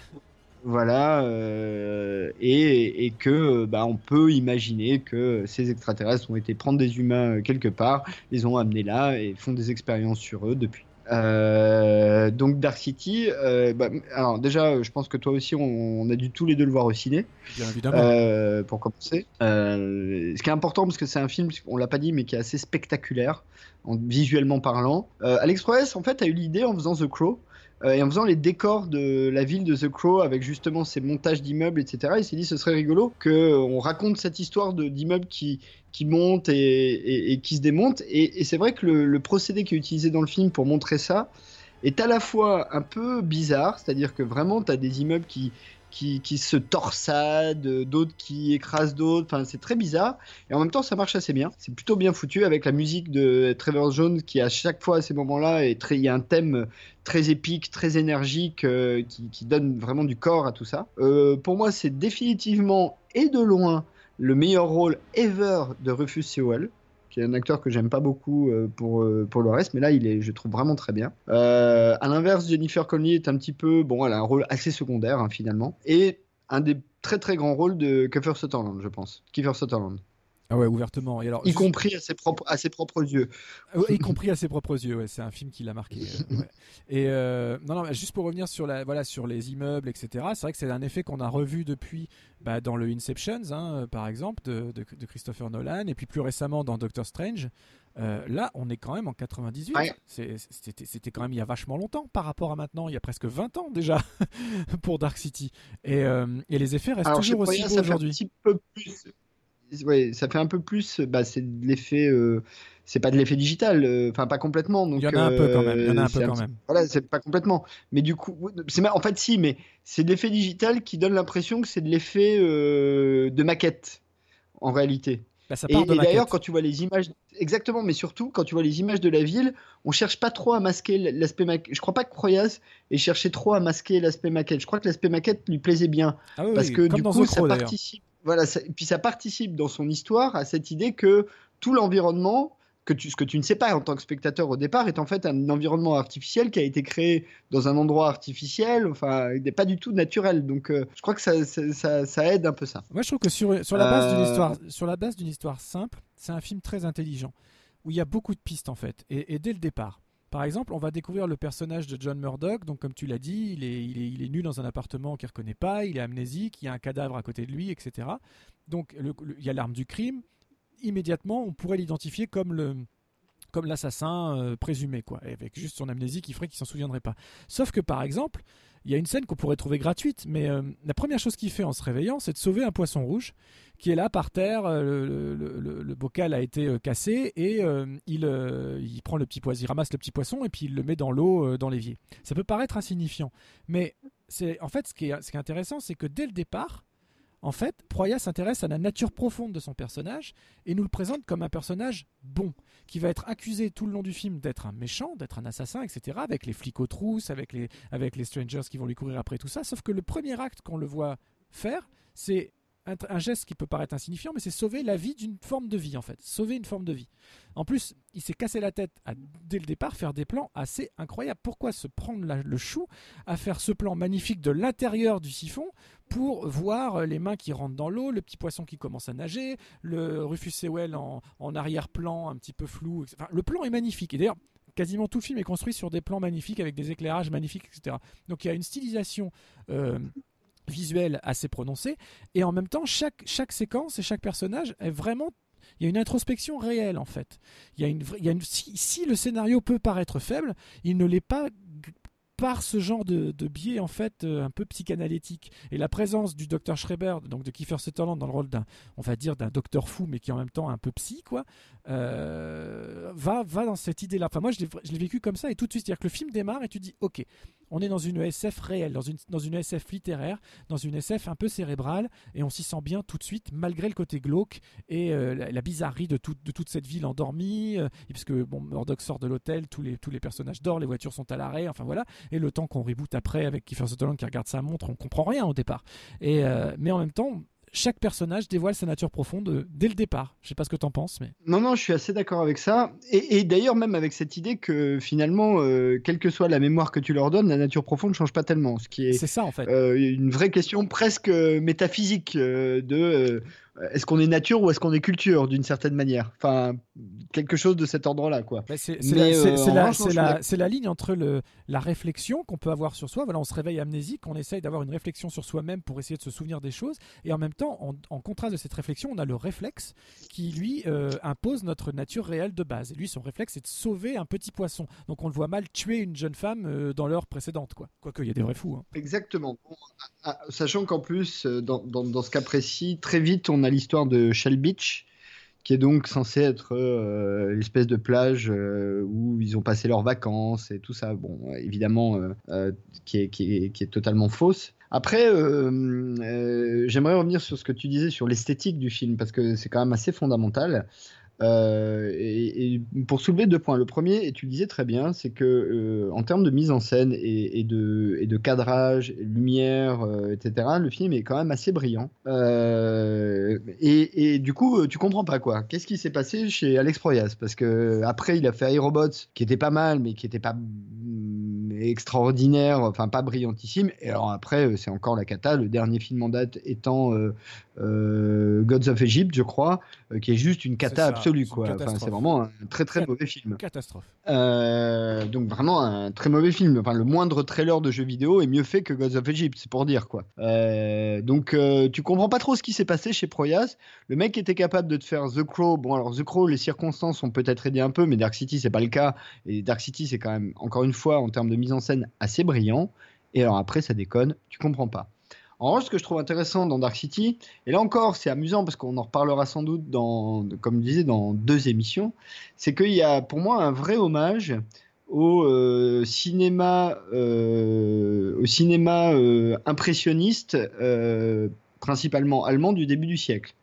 Voilà, euh, et, et que bah, on peut imaginer que ces extraterrestres ont été prendre des humains euh, quelque part, les ont amenés là et font des expériences sur eux depuis. Euh, donc Dark City, euh, bah, alors déjà, je pense que toi aussi, on, on a dû tous les deux le voir au ciné. Bien évidemment. Euh, pour commencer. Euh, ce qui est important parce que c'est un film, on l'a pas dit, mais qui est assez spectaculaire, en, visuellement parlant. Euh, Alex Proyas, en fait, a eu l'idée en faisant The Crow. Euh, et en faisant les décors de la ville de The Crow avec justement ces montages d'immeubles, etc., il s'est dit ce serait rigolo qu'on raconte cette histoire d'immeubles qui, qui montent et, qui se démontent. Et, et c'est vrai que le, le procédé qui est utilisé dans le film pour montrer ça est à la fois un peu bizarre, c'est-à-dire que vraiment tu as des immeubles qui, qui, qui se torsadent, euh, d'autres qui écrasent d'autres, enfin c'est très bizarre. Et en même temps ça marche assez bien, c'est plutôt bien foutu avec la musique de Trevor Jones qui à chaque fois à ces moments-là, est très- il y a un thème très épique, très énergique, euh, qui, donne vraiment du corps à tout ça. Euh, pour moi c'est définitivement et de loin le meilleur rôle ever de Rufus Sewell qui est un acteur que j'aime pas beaucoup euh, pour, euh, pour le reste, mais là, il est, je trouve vraiment très bien. Euh, à l'inverse, Jennifer Connelly est un petit peu, bon, elle a un rôle assez secondaire, hein, finalement, et un des très très grands rôles de Kiefer Sutherland, je pense. Kiefer Sutherland. Ah ouais, ouvertement. Et alors, Y juste- compris à ses, propres, à ses propres yeux. Ouais, y compris à ses propres yeux. Ouais, c'est un film qui l'a marqué. euh, ouais. Et euh, non, non, juste pour revenir sur la, voilà, sur les immeubles, etc. C'est vrai que c'est un effet qu'on a revu depuis, bah, dans le Inceptions, hein, euh, par exemple, de, de- de Christopher Nolan, et puis plus récemment dans Doctor Strange. Euh, là, on est quand même en 98. Ouais. C'est- C'était quand même il y a vachement longtemps par rapport à maintenant. Il y a presque 20 ans déjà pour Dark City. Et, euh, et les effets restent Alors, toujours aussi beaux fait un aujourd'hui. petit peu plus. Ouais, ça fait un peu plus. Bah, c'est de l'effet. euh, C'est pas de l'effet digital. euh, Enfin, pas complètement. Donc, Il y en a un peu quand même. Il y en a un euh, peu quand même. Voilà, c'est pas complètement. Mais du coup, c'est en fait si, mais c'est de l'effet digital qui donne l'impression que c'est de l'effet de maquette en réalité. Bah, ça Et, part de et d'ailleurs, quand tu vois les images, exactement, mais surtout quand tu vois les images de la ville, on cherche pas trop à masquer l'aspect maquette. Je crois pas que Proyas ait cherché trop à masquer l'aspect maquette. Je crois que l'aspect maquette lui plaisait bien Ah oui, parce que du coup, ça participe. Voilà, ça- et puis ça participe dans son histoire à cette idée que tout l'environnement que tu, ce que tu ne sais pas en tant que spectateur au départ est en fait un environnement artificiel qui a été créé dans un endroit artificiel, enfin, il n'est pas du tout naturel. Donc, euh, je crois que ça, ça, ça- ça aide un peu ça. Moi, je trouve que sur, sur la base d'une Euh, histoire, sur la base d'une histoire simple, c'est un film très intelligent où il y a beaucoup de pistes en fait, et, et dès le départ. Par exemple, on va découvrir le personnage de John Murdoch. Donc, comme tu l'as dit, il est, nu dans un appartement qu'il ne reconnaît pas, il est amnésique, il y a un cadavre à côté de lui, etc. Donc, il y a l'arme du crime. Immédiatement, on pourrait l'identifier comme l'assassin euh, présumé, quoi, avec juste son amnésie qui ferait qu'il s'en souviendrait pas. Sauf que, par exemple, il y a une scène qu'on pourrait trouver gratuite, mais euh, la première chose qu'il fait en se réveillant, c'est de sauver un poisson rouge qui est là par terre. euh, Le, bocal a été euh, cassé et il, il prend le petit poisson, il ramasse le petit poisson et puis il le met dans l'eau, dans l'évier. Ça peut paraître insignifiant, mais c'est en fait ce qui est, ce qui est intéressant, c'est que dès le départ, en fait, Proya s'intéresse à la nature profonde de son personnage et nous le présente comme un personnage bon, qui va être accusé tout le long du film d'être un méchant, d'être un assassin, etc., avec les flics aux trousses, avec les, avec les strangers qui vont lui courir après tout ça. Sauf que le premier acte qu'on le voit faire, c'est un, geste qui peut paraître insignifiant, mais c'est sauver la vie d'une forme de vie, en fait. Sauver une forme de vie. En plus, il s'est cassé la tête dès le départ, faire des plans assez incroyables. Pourquoi se prendre le chou à faire ce plan magnifique de l'intérieur du siphon pour voir les mains qui rentrent dans l'eau, le petit poisson qui commence à nager, le Rufus Sewell en, arrière-plan un petit peu flou. le plan est magnifique. Et d'ailleurs, quasiment tout le film est construit sur des plans magnifiques avec des éclairages magnifiques, etc. Donc il y a une stylisation euh, visuelle assez prononcée. Et en même temps, chaque, chaque séquence et chaque personnage est vraiment il y a une introspection réelle en fait. Il y a une, il y a une si, si le scénario peut paraître faible, il ne l'est pas par ce genre de, de biais en fait euh, un peu psychanalytique. Et la présence du docteur Schreiber, donc de Kiefer Sutherland dans le rôle d'un, on va dire d'un docteur fou, mais qui est en même temps un peu psy, quoi, euh, va, va dans cette idée-là. Enfin moi je l'ai, vécu comme ça et tout de suite, c'est-à-dire que le film démarre et tu dis, ok, on est dans une SF réelle, dans une, dans une SF littéraire, dans une SF un peu cérébrale, et on s'y sent bien tout de suite, malgré le côté glauque et euh, la, bizarrerie de, de toute cette ville endormie, euh, puisque bon, Murdoch sort de l'hôtel, tous les, tous les personnages dorment, les voitures sont à l'arrêt, enfin voilà, et le temps qu'on reboot après avec Kiefer Sutherland qui regarde sa montre, on comprend rien au départ. Et, euh, mais en même temps, chaque personnage dévoile sa nature profonde euh, dès le départ. Je sais pas ce que t'en penses, mais Non, non, je suis assez d'accord avec ça. Et, et d'ailleurs, même avec cette idée que finalement, euh, quelle que soit la mémoire que tu leur donnes, la nature profonde ne change pas tellement. Ce qui est c'est ça en fait. euh, une vraie question presque métaphysique euh, de est-ce qu'on est nature ou est-ce qu'on est culture d'une certaine manière? Enfin, quelque chose de cet ordre-là, quoi. C'est la, euh, ligne entre le, la réflexion qu'on peut avoir sur soi. Voilà, on se réveille amnésique, on essaye d'avoir une réflexion sur soi-même pour essayer de se souvenir des choses. Et en même temps, en, en contraste de cette réflexion, on a le réflexe qui, lui, euh, impose notre nature réelle de base. Et lui, son réflexe, c'est de sauver un petit poisson. Donc on le voit mal tuer une jeune femme euh, dans l'heure précédente. Quoi. Quoique, il y a des vrais fous. hein. Exactement. Bon, sachant qu'en plus, euh, dans, dans- dans ce cas précis, très vite, on a l'histoire de Shell Beach, qui est donc censé être euh, l'espèce de plage euh, où ils ont passé leurs vacances et tout ça. Bon, évidemment, euh, euh, qui, est, qui, est, totalement fausse. Après, j'aimerais revenir sur ce que tu disais sur l'esthétique du film, parce que c'est quand même assez fondamental. Euh, et, pour soulever deux points. Le premier, et tu le disais très bien, c'est que euh, en termes de mise en scène et, de, cadrage, lumière, euh, etc., le film est quand même assez brillant. Et, du coup, tu comprends pas quoi. Qu'est-ce qui s'est passé chez Alex Proyas? Parce que après, il a fait iRobots, qui était pas mal, mais qui était pas mm, extraordinaire, enfin pas brillantissime. Et alors après, c'est encore la cata. Le dernier film en date étant euh, Gods of Egypt, je crois, euh, qui est juste une cata ça, absolue, c'est. Enfin, vraiment un très très mauvais film. Catastrophe. Euh, donc vraiment un très mauvais film. Enfin, le moindre trailer de jeu vidéo est mieux fait que Gods of Egypt, c'est pour dire quoi. Donc tu comprends pas trop ce qui s'est passé chez Proyas. Le mec était capable de te faire The Crow. Bon alors The Crow, les circonstances ont peut-être aidé un peu, mais Dark City c'est pas le cas. Et Dark City c'est quand même encore une fois en termes de mise en scène assez brillant. Et alors après ça déconne, tu comprends pas. En revanche, ce que je trouve intéressant dans Dark City, et là encore, c'est amusant parce qu'on en reparlera sans doute dans, comme je disais, dans deux émissions, c'est qu'il y a pour moi un vrai hommage au euh, cinéma, euh, au cinéma euh, impressionniste, principalement allemand du début du siècle.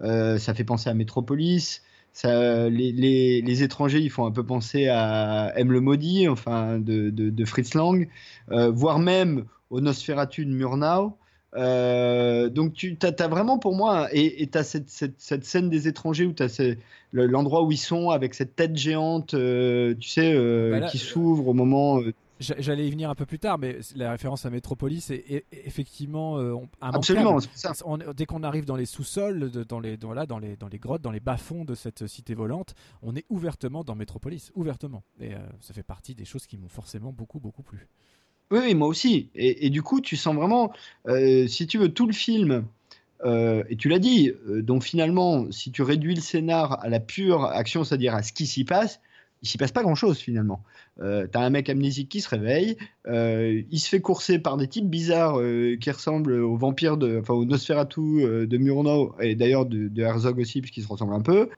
Ça fait penser à Metropolis. Ça, les, étrangers, ils font un peu penser à M le maudit, enfin de, de, Fritz Lang, voire même au Nosferatu de Murnau. Euh, donc tu as, vraiment pour moi, et tu as cette, cette, cette scène des étrangers où tu as l'endroit où ils sont avec cette tête géante, euh, tu sais, euh, Bah là, qui s'ouvre au moment. J'a- J'allais y venir un peu plus tard, mais la référence à Metropolis est, effectivement on- absolument, ça. On- dès qu'on arrive dans les sous-sols, dans les, dans, là, dans, les, dans les grottes, dans les bas-fonds de cette cité volante, on est ouvertement dans Metropolis, ouvertement. Et ça fait partie des choses qui m'ont forcément beaucoup, beaucoup plu. Oui, moi aussi. Et, du coup, tu sens vraiment, euh, si tu veux, tout le film. euh, et tu l'as dit, euh, donc finalement, si tu réduis le scénar à la pure action, c'est-à-dire à ce qui s'y passe, il s'y passe pas grand-chose finalement. Euh, T'as un mec amnésique qui se réveille, euh, il se fait courser par des types bizarres qui ressemblent aux vampires, de, enfin au Nosferatu de Murnau et d'ailleurs de, de Herzog aussi, puisqu'ils se ressemblent un peu.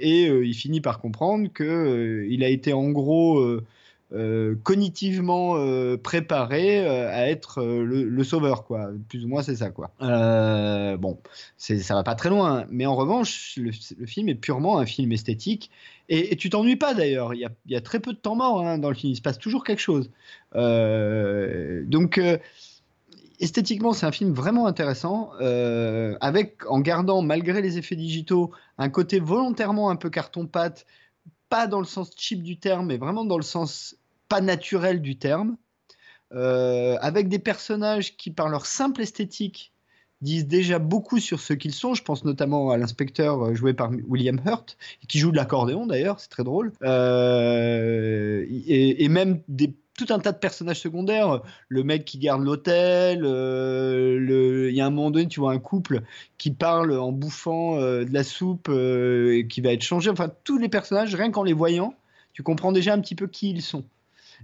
Et il finit par comprendre que il a été en gros euh, cognitivement euh, préparé euh, à être le, sauveur, quoi. Plus ou moins, c'est ça, quoi. Bon, ça va pas très loin, mais en revanche, le, film est purement un film esthétique. Et, tu t'ennuies pas d'ailleurs. Il y a, très peu de temps mort hein, dans le film. Il se passe toujours quelque chose. Donc. Esthétiquement, c'est un film vraiment intéressant, avec en gardant, malgré les effets digitaux, un côté volontairement un peu carton-pâte, pas dans le sens cheap du terme, mais vraiment dans le sens pas naturel du terme, euh, avec des personnages qui, par leur simple esthétique, disent déjà beaucoup sur ce qu'ils sont. Je pense notamment à l'inspecteur euh, joué par William Hurt, qui joue de l'accordéon d'ailleurs, c'est très drôle. Euh, et, même des, tout un tas de personnages secondaires. Le mec qui garde l'hôtel, il y a un moment donné, tu vois un couple qui parle en bouffant de la soupe et qui va être changé. Enfin, tous les personnages, rien qu'en les voyant, tu comprends déjà un petit peu qui ils sont.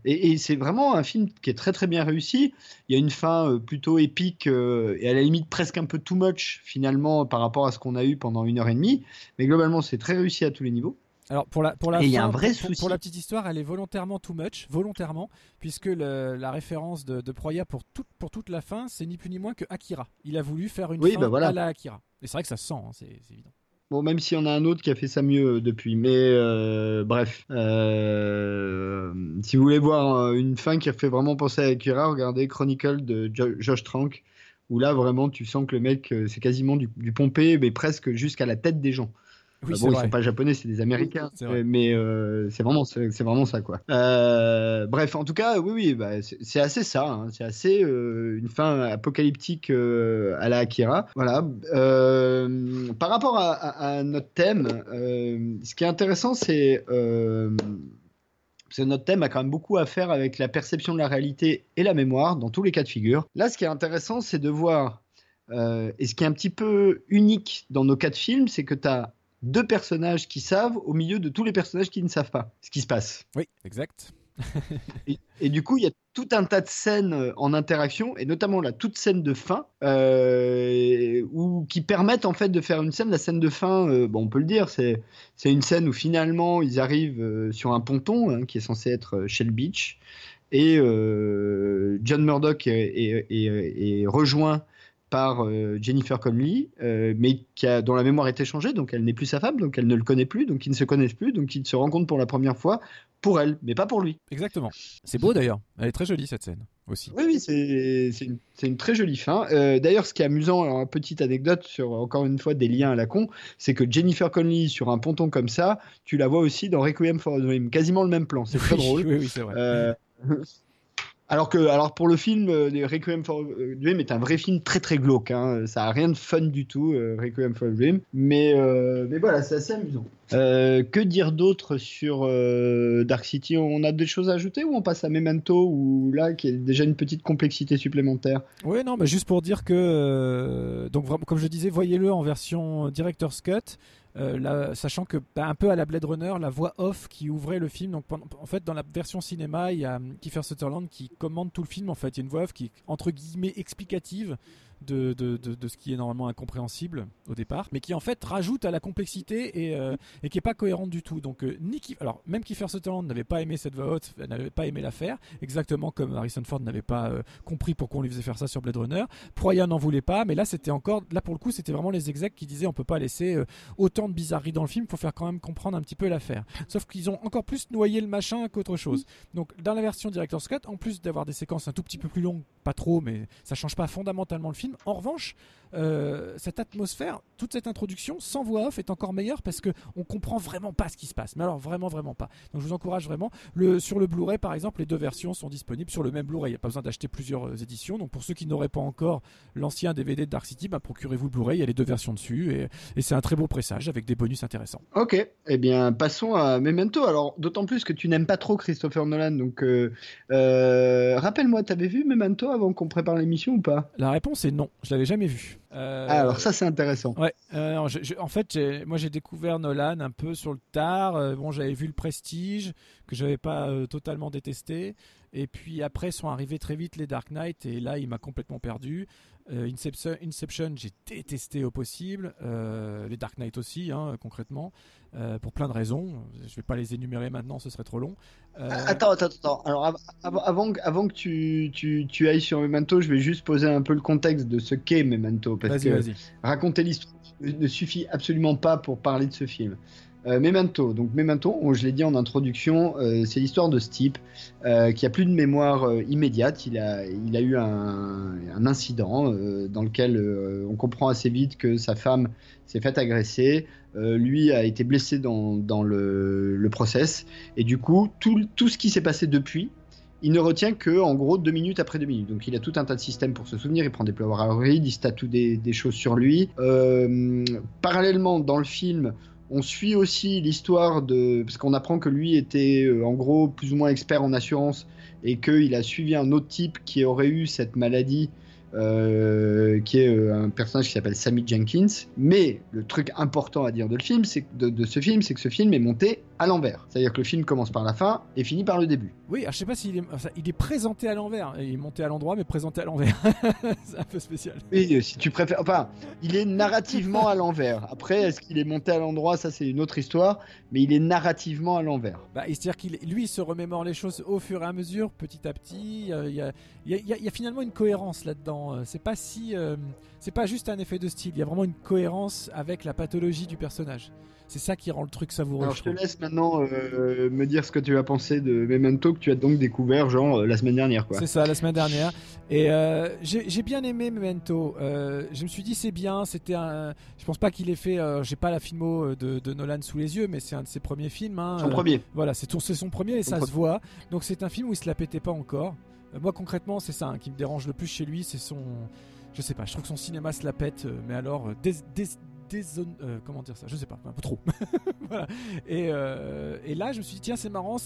Et, et c'est vraiment un film qui est très très bien réussi. Il y a une fin euh, plutôt épique euh, et à la limite presque un peu too much finalement par rapport à ce qu'on a eu pendant une heure et demie. Mais globalement, c'est très réussi à tous les niveaux. Alors pour la pour la Et il y a fin, un vrai pour, pour- souci. pour la petite histoire, elle est volontairement too much, volontairement, puisque le- la référence de, de Proya pour toute pour toute la fin, c'est ni plus ni moins que Akira. Il a voulu faire une Oui, fin bah voilà. à la Akira. Et c'est vrai que ça se sent, hein, c'est évident. Bon, même s'il y en a un autre qui a fait ça mieux euh, depuis. Mais euh, bref. Euh, si vous voulez voir une fin qui a fait vraiment penser à Akira, regardez Chronicle de Jo- Josh Trank. Où là, vraiment, tu sens que le mec, c'est quasiment du, du pompé, mais presque jusqu'à la tête des gens. Oui, c'est bon, ils vrai. sont pas japonais, c'est des Américains, vrai. euh, mais euh, c'est vraiment, c'est vraiment ça, quoi. Euh, bref, en tout cas, oui, oui, bah, c'est assez ça, hein, c'est assez euh, une fin apocalyptique à la Akira. Voilà. Par rapport à, à- à notre thème, ce qui est intéressant, c'est parce que notre thème a quand même beaucoup à faire avec la perception de la réalité et la mémoire dans tous les cas de figure. Là, ce qui est intéressant, c'est de voir, et ce qui est un petit peu unique dans nos cas de film, c'est que tu as deux personnages qui savent au milieu de tous les personnages qui ne savent pas ce qui se passe. Oui, exact. Et, et du coup, il y a tout un tas de scènes euh, en interaction, et notamment la toute scène de fin, euh, où, qui permettent en fait de faire une scène. La scène de fin, euh, bon, on peut le dire, c'est une scène où finalement ils arrivent euh, sur un ponton hein, qui est censé être Shell Beach, et John Murdoch est, est- est- est rejoint par euh, Jennifer Connelly, euh, mais qui a, dont la mémoire a été changée, donc elle n'est plus sa femme, donc elle ne le connaît plus, donc ils ne se connaissent plus, donc ils se rencontrent pour la première fois pour elle, mais pas pour lui. Exactement. C'est beau d'ailleurs. Elle est très jolie cette scène aussi. Oui, oui, c'est une, très jolie fin. Euh, D'ailleurs, ce qui est amusant, alors, une petite anecdote sur encore une fois des liens à la con, c'est que Jennifer Connelly sur un ponton comme ça, tu la vois aussi dans Requiem for a Dream, quasiment le même plan. C'est très Oui, drôle. Oui, oui, c'est vrai. Euh, Alors que, alors pour le film, euh, Requiem for a Dream est un vrai film très très glauque. Hein. Ça a rien de fun du tout, euh, Requiem for Dream. Mais, euh, mais voilà, c'est assez amusant. Euh, que dire d'autre sur euh, Dark City? On a des choses à ajouter ou on passe à Memento ou là qui est déjà une petite complexité supplémentaire? Oui, non, mais juste pour dire que, euh, donc comme je disais, voyez-le en version Director's Cut. Euh, sachant que bah, un peu à la Blade Runner, la voix off qui ouvrait le film. Donc en fait, dans la version cinéma, il y a hum, Kiefer Sutherland qui commande tout le film. En fait, il y a une voix off qui est entre guillemets explicative de, de, de, de ce qui est normalement incompréhensible au départ, mais qui en fait rajoute à la complexité et, euh, et qui est pas cohérente du tout. Donc euh, alors même Kiefer Sutherland n'avait pas aimé cette voix off, n'avait pas aimé la faire, exactement comme Harrison Ford n'avait pas euh, compris pourquoi on lui faisait faire ça sur Blade Runner. Proya n'en voulait pas, mais là c'était encore, là pour le coup c'était vraiment les execs qui disaient on peut pas laisser euh, autant de bizarreries dans le film, faut faire quand même comprendre un petit peu l'affaire. Sauf qu'ils ont encore plus noyé le machin qu'autre chose. Donc dans la version Director's Cut, en plus d'avoir des séquences un tout petit peu plus longues, pas trop, mais ça change pas fondamentalement le film. En revanche, euh, cette atmosphère, toute cette introduction sans voix off est encore meilleure parce que on comprend vraiment pas ce qui se passe. Mais alors vraiment vraiment pas. Donc je vous encourage vraiment. Le, sur le Blu-ray par exemple, les deux versions sont disponibles sur le même Blu-ray. Il n'y a pas besoin d'acheter plusieurs euh, éditions. Donc pour ceux qui n'auraient pas encore l'ancien DVD de Dark City, bah, procurez-vous le Blu-ray. Il y a les deux versions dessus et, c'est un très beau pressage avec des bonus intéressants. Ok, eh bien passons à Memento. Alors d'autant plus que tu n'aimes pas trop Christopher Nolan, donc euh, rappelle-moi, t'avais vu Memento avant qu'on prépare l'émission ou pas La réponse est non. Je l'avais jamais vu. Euh, Ah, Alors ça c'est intéressant. Ouais, euh, non, je- je- en fait, moi j'ai découvert Nolan un peu sur le tard. Euh, bon, j'avais vu le Prestige que j'avais pas euh, totalement détesté, et puis après sont arrivés très vite les Dark Knight, et là il m'a complètement perdu. Euh, Inception, Inception, j'ai détesté au possible. Euh, les Dark Knight aussi, hein, concrètement, euh, pour plein de raisons. Je vais pas les énumérer maintenant, ce serait trop long. Euh, Attends, attends, attends. Alors av- av- avant, que- avant que tu, tu, tu ailles sur Memento, je vais juste poser un peu le contexte de ce qu'est Memento, parce que raconter l'histoire ne suffit absolument pas pour parler de ce film. Euh, Memento, donc Memento, on- je l'ai dit en introduction, euh, c'est l'histoire de ce type euh, qui a plus de mémoire immédiate. Il a, il a eu un, incident dans lequel on comprend assez vite que sa femme s'est faite agresser. Lui a été blessé dans, dans le, process et du coup tout, tout ce qui s'est passé depuis il ne retient que en gros deux minutes après deux minutes. Donc il a tout un tas de systèmes pour se souvenir. Il prend des Powerade, il se tatoue des, des choses sur lui. Parallèlement, dans le film, on suit aussi l'histoire de parce qu'on apprend que lui était euh, en gros plus ou moins expert en assurance et qu'il a suivi un autre type qui aurait eu cette maladie. Euh, qui est euh, un personnage qui s'appelle Sammy Jenkins. Mais le truc important à dire de, le film, c'est de, de ce film, c'est que ce film est monté à l'envers. C'est-à-dire que le film commence par la fin et finit par le début. Oui, alors, je sais pas s'il est, enfin, il est présenté à l'envers. Il est monté à l'endroit, mais présenté à l'envers. c'est un peu spécial. Oui, euh, si tu préfères. Enfin, il est narrativement à l'envers. Après, est-ce qu'il est monté à l'endroit? Ça, c'est une autre histoire. Mais il est narrativement à l'envers. Bah, c'est-à-dire qu'il lui il se remémore les choses au fur et à mesure, petit à petit. Il y, a, il y a- il y a- il y a finalement une cohérence là-dedans. Euh, C'est pas si, euh, c'est pas juste un effet de style. Il y a vraiment une cohérence avec la pathologie du personnage. C'est ça qui rend le truc savoureux. Alors, je te trouve. laisse maintenant euh, me dire ce que tu as pensé de Memento que tu as donc découvert, genre, la semaine dernière, quoi. C'est ça, la semaine dernière. Et euh, j'ai bien aimé Memento. Euh, je me suis dit c'est bien. C'était un. Je pense pas qu'il ait fait. J'ai pas la filmo de, de Nolan sous les yeux, mais c'est un de ses premiers films. hein. Son premier. Voilà, c'est son premier et Son ça se voit. Donc c'est un film où il se la pétait pas encore. Euh, moi concrètement, c'est ça hein, qui me dérange le plus chez lui, c'est son, je sais pas, je trouve que son cinéma se la pète, euh, mais alors euh, euh, comment dire ça, je sais pas, un peu trop. euh, et là, je me suis dit tiens, c'est marrant,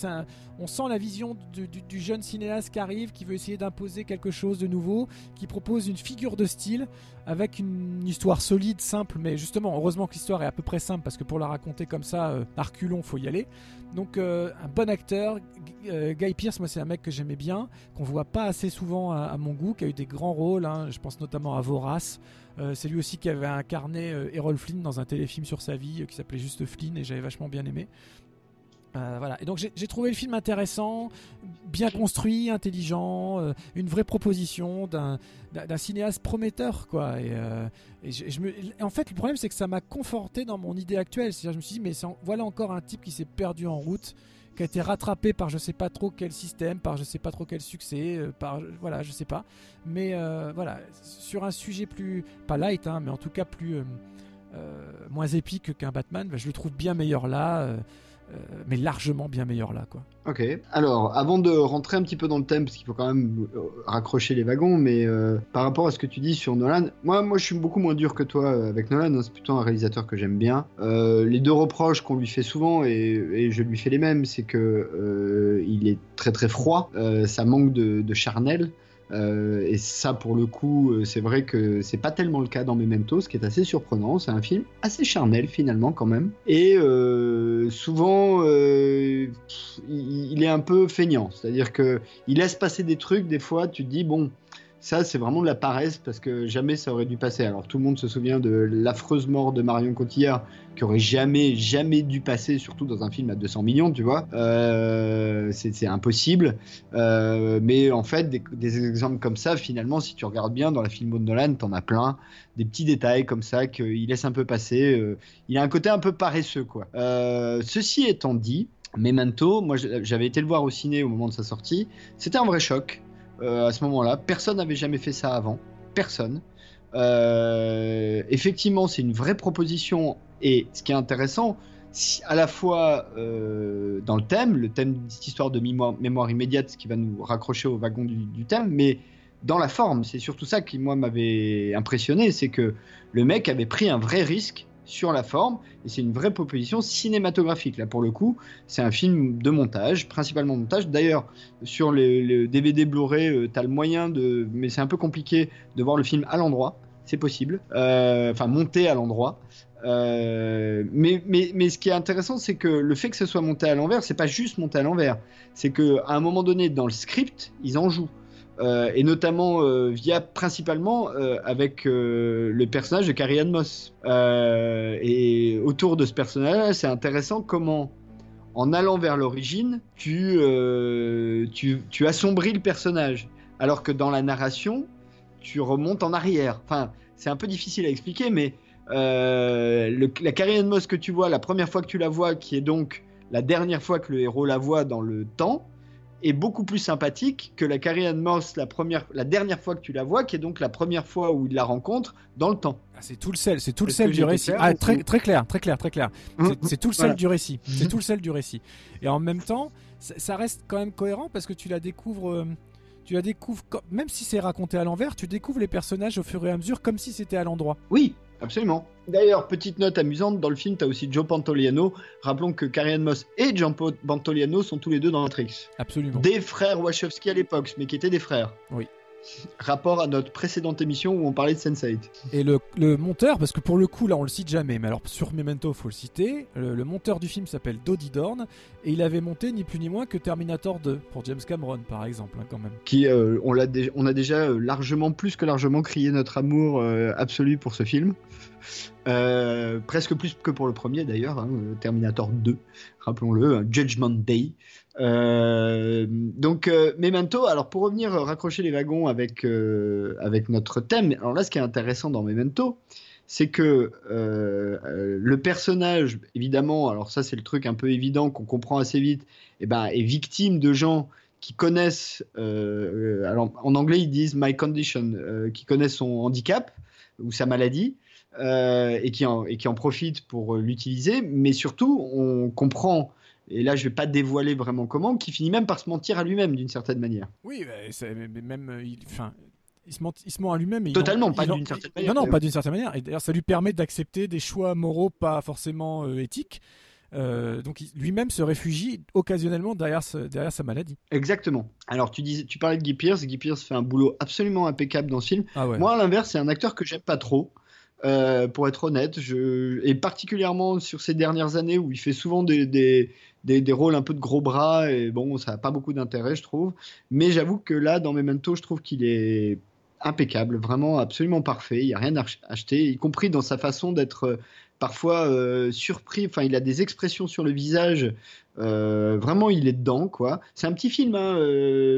on sent la vision du, jeune cinéaste qui arrive, qui veut essayer d'imposer quelque chose de nouveau, qui propose une figure de style avec une histoire solide, simple, mais justement, heureusement que l'histoire est à peu près simple parce que pour la raconter comme ça, euh, à reculons, faut y aller. Donc euh, un bon acteur, Guy Pearce, moi c'est un mec que j'aimais bien, qu'on voit pas assez souvent à, à mon goût, qui a eu des grands rôles, hein, je pense notamment à Vorace. Euh, c'est lui aussi qui avait incarné euh, Errol Flynn dans un téléfilm sur sa vie euh, qui s'appelait juste Flynn et j'avais vachement bien aimé. Voilà. Et donc j'ai trouvé le film intéressant, bien construit, intelligent, une vraie proposition d'un cinéaste prometteur quoi. Et, je, me, en fait le problème c'est que ça m'a conforté dans mon idée actuelle. C'est-à-dire je me suis dit mais voilà encore un type qui s'est perdu en route, qui a été rattrapé par je sais pas trop quel système, par je sais pas trop quel succès, euh, par voilà je sais pas. Mais euh, voilà sur un sujet plus pas light hein, mais en tout cas plus euh, euh, moins épique qu'un Batman, bah, je le trouve bien meilleur là. Euh, mais largement bien meilleur là, quoi. Ok. Alors, avant de rentrer un petit peu dans le thème, parce qu'il faut quand même euh, raccrocher les wagons, mais euh, par rapport à ce que tu dis sur Nolan, moi, moi, je suis beaucoup moins dur que toi avec Nolan. hein, c'est plutôt un réalisateur que j'aime bien. Les deux reproches qu'on lui fait souvent, et, je lui fais les mêmes, c'est que il est très très froid. ça manque de, de charnel. Euh, et ça, pour le coup, euh, c'est vrai que c'est pas tellement le cas dans Memento, ce qui est assez surprenant. C'est un film assez charnel finalement quand même. Et euh, souvent, il est un peu feignant. C'est-à-dire que il laisse passer des trucs. Des fois, tu te dis bon. Ça, c'est vraiment de la paresse parce que jamais ça aurait dû passer. Alors, tout le monde se souvient de l'affreuse mort de Marion Cotillard qui aurait jamais, jamais dû passer, surtout dans un film à 200 millions, tu vois. Euh, c'est impossible. Euh, mais en fait, des, exemples comme ça, finalement, si tu regardes bien dans la filmo de Nolan, t'en as plein. Des petits détails comme ça qu'il laisse un peu passer. Euh, il a un côté un peu paresseux, quoi. Ceci étant dit, Memento, moi j'avais été le voir au ciné au moment de sa sortie. C'était un vrai choc euh, à ce moment-là. Personne n'avait jamais fait ça avant. Personne. Euh, effectivement, c'est une vraie proposition. Et ce qui est intéressant, à la fois euh, dans le thème, le thème de cette histoire de mémoire, mémoire immédiate, ce qui va nous raccrocher au wagon du, du thème, mais dans la forme. C'est surtout ça qui, moi, m'avait impressionné. C'est que le mec avait pris un vrai risque sur la forme, et c'est une vraie proposition cinématographique. Là, pour le coup, c'est un film de montage, principalement montage. D'ailleurs, sur le, DVD Blu-ray, euh, t'as le moyen de, mais c'est un peu compliqué de voir le film à l'endroit. C'est possible, Euh, enfin monté à l'endroit. Euh, mais, mais, mais ce qui est intéressant, c'est que le fait que ce soit monté à l'envers, c'est pas juste monté à l'envers. C'est que à un moment donné, dans le script, ils en jouent. Euh, et notamment euh, via principalement euh, avec le personnage de Carrie Ann Moss. Et autour de ce personnage, c'est intéressant comment, en allant vers l'origine, tu, tu, assombris le personnage, alors que dans la narration, tu remontes en arrière. Enfin, c'est un peu difficile à expliquer, mais la Carrie Moss que tu vois, la première fois que tu la vois, qui est donc la dernière fois que le héros la voit dans le temps, est beaucoup plus sympathique que la Carrie Ann Moss la, première, la dernière fois que tu la vois, qui est donc la première fois où il la rencontre dans le temps. Ah, c'est tout le sel, c'est tout le sel du récit. Ah, très, très clair, très clair, très clair. C'est- C'est tout le sel Voilà. du récit. C'est Mhm. tout le sel du récit. Et en même temps, ça, ça reste quand même cohérent parce que tu la découvres. euh, tu la découvres, co- même si c'est raconté à l'envers, tu découvres les personnages au fur et à mesure comme si c'était à l'endroit. Oui, absolument. D'ailleurs, petite note amusante, dans le film, tu as aussi Joe Pantoliano. Rappelons que Carrie Moss et Po- Pantoliano sont tous les deux dans Matrix. Absolument. Des frères Wachowski à l'époque, mais qui étaient des frères. Oui. Rapport à notre précédente émission où on parlait de Sense8. Et le, le monteur, parce que pour le coup là on le cite jamais, mais alors sur Memento faut le citer, le, le monteur du film s'appelle Dodie Dorn et il avait monté ni plus ni moins que Terminator 2 pour James Cameron par exemple hein, quand même. Qui, euh, on, l'a on a déjà euh, largement, plus que largement crié notre amour euh, absolu pour ce film. Euh, presque plus que pour le premier d'ailleurs, hein, Terminator 2, rappelons-le, un Judgment Day. Euh, donc euh, Memento, alors pour revenir euh, raccrocher les wagons avec, avec notre thème, alors là ce qui est intéressant dans Memento, c'est que le personnage, évidemment, alors ça c'est le truc un peu évident qu'on comprend assez vite, et ben, est victime de gens qui connaissent, alors en anglais ils disent my condition, qui connaissent son handicap ou sa maladie et, qui en, et qui en profitent pour l'utiliser, mais surtout on comprend, et là je vais pas dévoiler vraiment comment, qui finit même par se mentir à lui-même d'une certaine manière. Oui, bah, mais même euh, il, enfin, il se ment, il se ment à lui-même. Totalement, en- pas d'une certaine il- manière, Non, non, pas d'une certaine manière. Et d'ailleurs, ça lui permet d'accepter des choix moraux pas forcément euh, éthiques. Euh, donc lui-même se réfugie occasionnellement derrière, ce- derrière sa maladie. Exactement. Alors tu disais, tu parlais de Guy Pearce, Guy Pearce fait un boulot absolument impeccable dans ce film. Ah ouais. Moi, à l'inverse, c'est un acteur que j'aime pas trop. euh, pour être honnête, je... et particulièrement sur ces dernières années où il fait souvent des, des, des, des rôles un peu de gros bras, et bon, ça n'a pas beaucoup d'intérêt, je trouve. Mais j'avoue que là, dans Memento, je trouve qu'il est impeccable, vraiment absolument parfait. Il n'y a rien à ach- acheter, y compris dans sa façon d'être euh, parfois euh, surpris. Enfin, il a des expressions sur le visage. euh, vraiment, il est dedans, quoi. C'est un petit film, hein,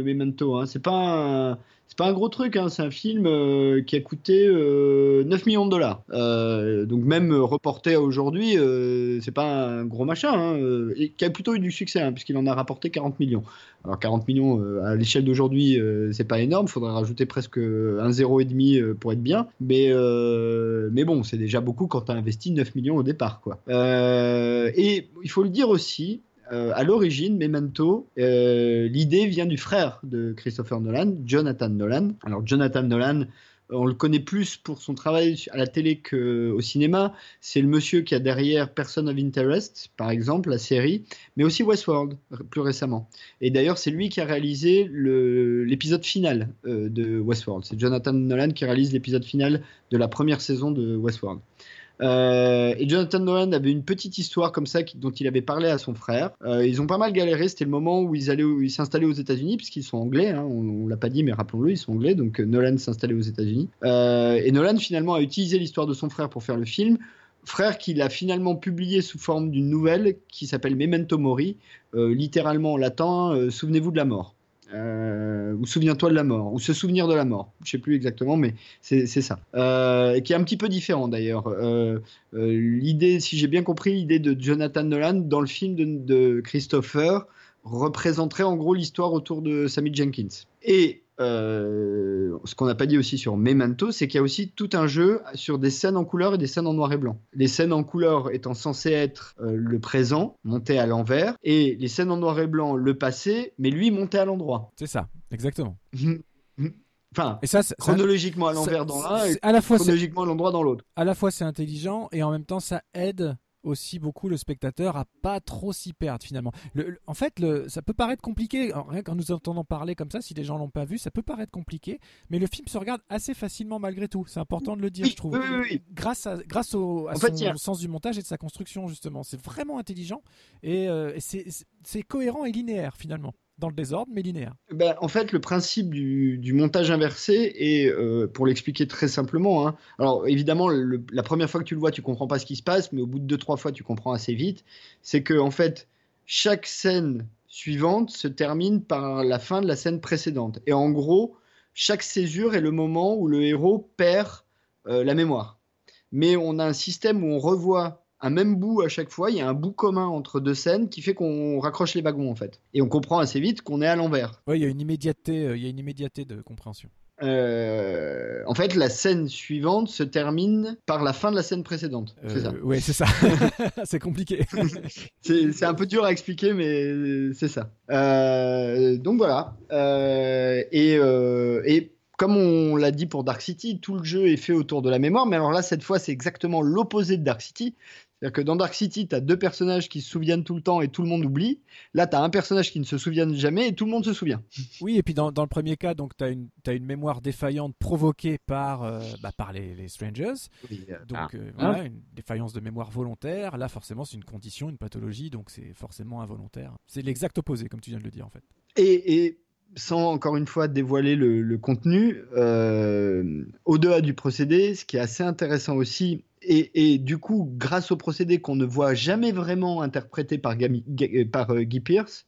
Memento. Hein. C'est pas un- c'est pas un gros truc, hein, c'est un film euh, qui a coûté euh, 9 millions de dollars. Euh, donc même euh, reporté à aujourd'hui, euh, c'est pas un gros machin, hein, euh, et qui a plutôt eu du succès, hein, puisqu'il en a rapporté 40 millions. Alors 40 millions euh, à l'échelle d'aujourd'hui, euh, c'est pas énorme, faudrait rajouter presque un zéro et demi euh, pour être bien, mais euh, mais bon, c'est déjà beaucoup quand tu as investi 9 millions au départ, quoi. Euh, et il faut le dire aussi, euh, à l'origine, Memento, euh, l'idée vient du frère de Christopher Nolan, Jonathan Nolan. Alors Jonathan Nolan, euh, on le connaît plus pour son travail à la télé qu'au cinéma. C'est le monsieur qui a derrière Person of Interest, par exemple, la série, mais aussi Westworld, plus récemment. Et d'ailleurs, c'est lui qui a réalisé l'épisode final de Westworld. C'est Jonathan Nolan qui réalise l'épisode final de la première saison de Westworld. Euh, et Jonathan Nolan avait une petite histoire comme ça dont il avait parlé à son frère. Euh, ils ont pas mal galéré. C'était le moment où ils s'installaient aux États-Unis puisqu'ils sont anglais. hein, on, on l'a pas dit, mais rappelons-le, ils sont anglais. Donc euh, Nolan s'installait aux États-Unis. Et Nolan finalement a utilisé l'histoire de son frère pour faire le film. Frère qu'il a finalement publié sous forme d'une nouvelle qui s'appelle Memento Mori, littéralement en latin, souvenez-vous de la mort. Euh, ou souviens-toi de la mort, ou se souvenir de la mort. Je sais plus exactement, mais c'est ça. Euh, qui est un petit peu différent d'ailleurs. Euh, l'idée, si j'ai bien compris, l'idée de Jonathan Nolan dans le film de, de Christopher représenterait en gros l'histoire autour de Sammy Jenkins. Et euh, ce qu'on n'a pas dit aussi sur Memento, c'est qu'il y a aussi tout un jeu sur des scènes en couleur et des scènes en noir et blanc. Les scènes en couleur étant censées être euh, le présent, monté à l'envers, et les scènes en noir et blanc, le passé, mais lui monté à l'endroit. C'est ça, exactement. Enfin, Et ça, chronologiquement à l'envers dans l'un et c'est- à la fois, c'est- chronologiquement à l'endroit dans l'autre. à la fois c'est intelligent et en même temps ça aide aussi beaucoup le spectateur à pas trop s'y perdre finalement. Le- le- en fait, le, ça peut paraître compliqué, rien qu'en nous entendant parler comme ça, si les gens l'ont pas vu, ça peut paraître compliqué, mais le film se regarde assez facilement malgré tout. C'est important de le dire, Oui, je trouve. oui, oui. Grâce, à, grâce au, à En son fait, il y a- sens du montage et de sa construction justement, c'est vraiment intelligent et, euh, et c'est cohérent et linéaire finalement, dans le désordre mais linéaire. Ben, en fait, le principe du, du montage inversé est, euh, pour l'expliquer très simplement, hein, alors évidemment, la première fois que tu le vois, tu comprends pas ce qui se passe, mais au bout de deux, trois fois, tu comprends assez vite. C'est que, en fait, chaque scène suivante se termine par la fin de la scène précédente. Et en gros, chaque césure est le moment où le héros perd euh, la mémoire. Mais on a un système où on revoit un même bout à chaque fois, il y a un bout commun entre deux scènes qui fait qu'on raccroche les wagons en fait. Et on comprend assez vite qu'on est à l'envers. Ouais, il y a une immédiateté, euh, il y a une immédiateté de compréhension. Euh, en fait, la scène suivante se termine par la fin de la scène précédente. C'est ça. Euh, ouais, c'est ça. c'est compliqué. C'est un peu dur à expliquer, mais c'est ça. Euh, donc voilà. Et, et comme on l'a dit pour Dark City, tout le jeu est fait autour de la mémoire. Mais alors là, cette fois, c'est exactement l'opposé de Dark City. C'est-à-dire que dans Dark City, tu as deux personnages qui se souviennent tout le temps et tout le monde oublie. Là, tu as un personnage qui ne se souvient jamais et tout le monde se souvient. Oui, et puis dans, dans le premier cas, donc tu as une, t'as une mémoire défaillante provoquée par, euh, bah, par les, les strangers. Donc euh, voilà, une défaillance de mémoire volontaire. Là, forcément, c'est une condition, une pathologie, donc c'est forcément involontaire. C'est l'exact opposé, comme tu viens de le dire en fait. Et, et sans encore une fois dévoiler le, le contenu, euh, au-delà du procédé, ce qui est assez intéressant aussi, et, du coup, grâce au procédé qu'on ne voit jamais vraiment interprété par, par euh, Guy Pearce,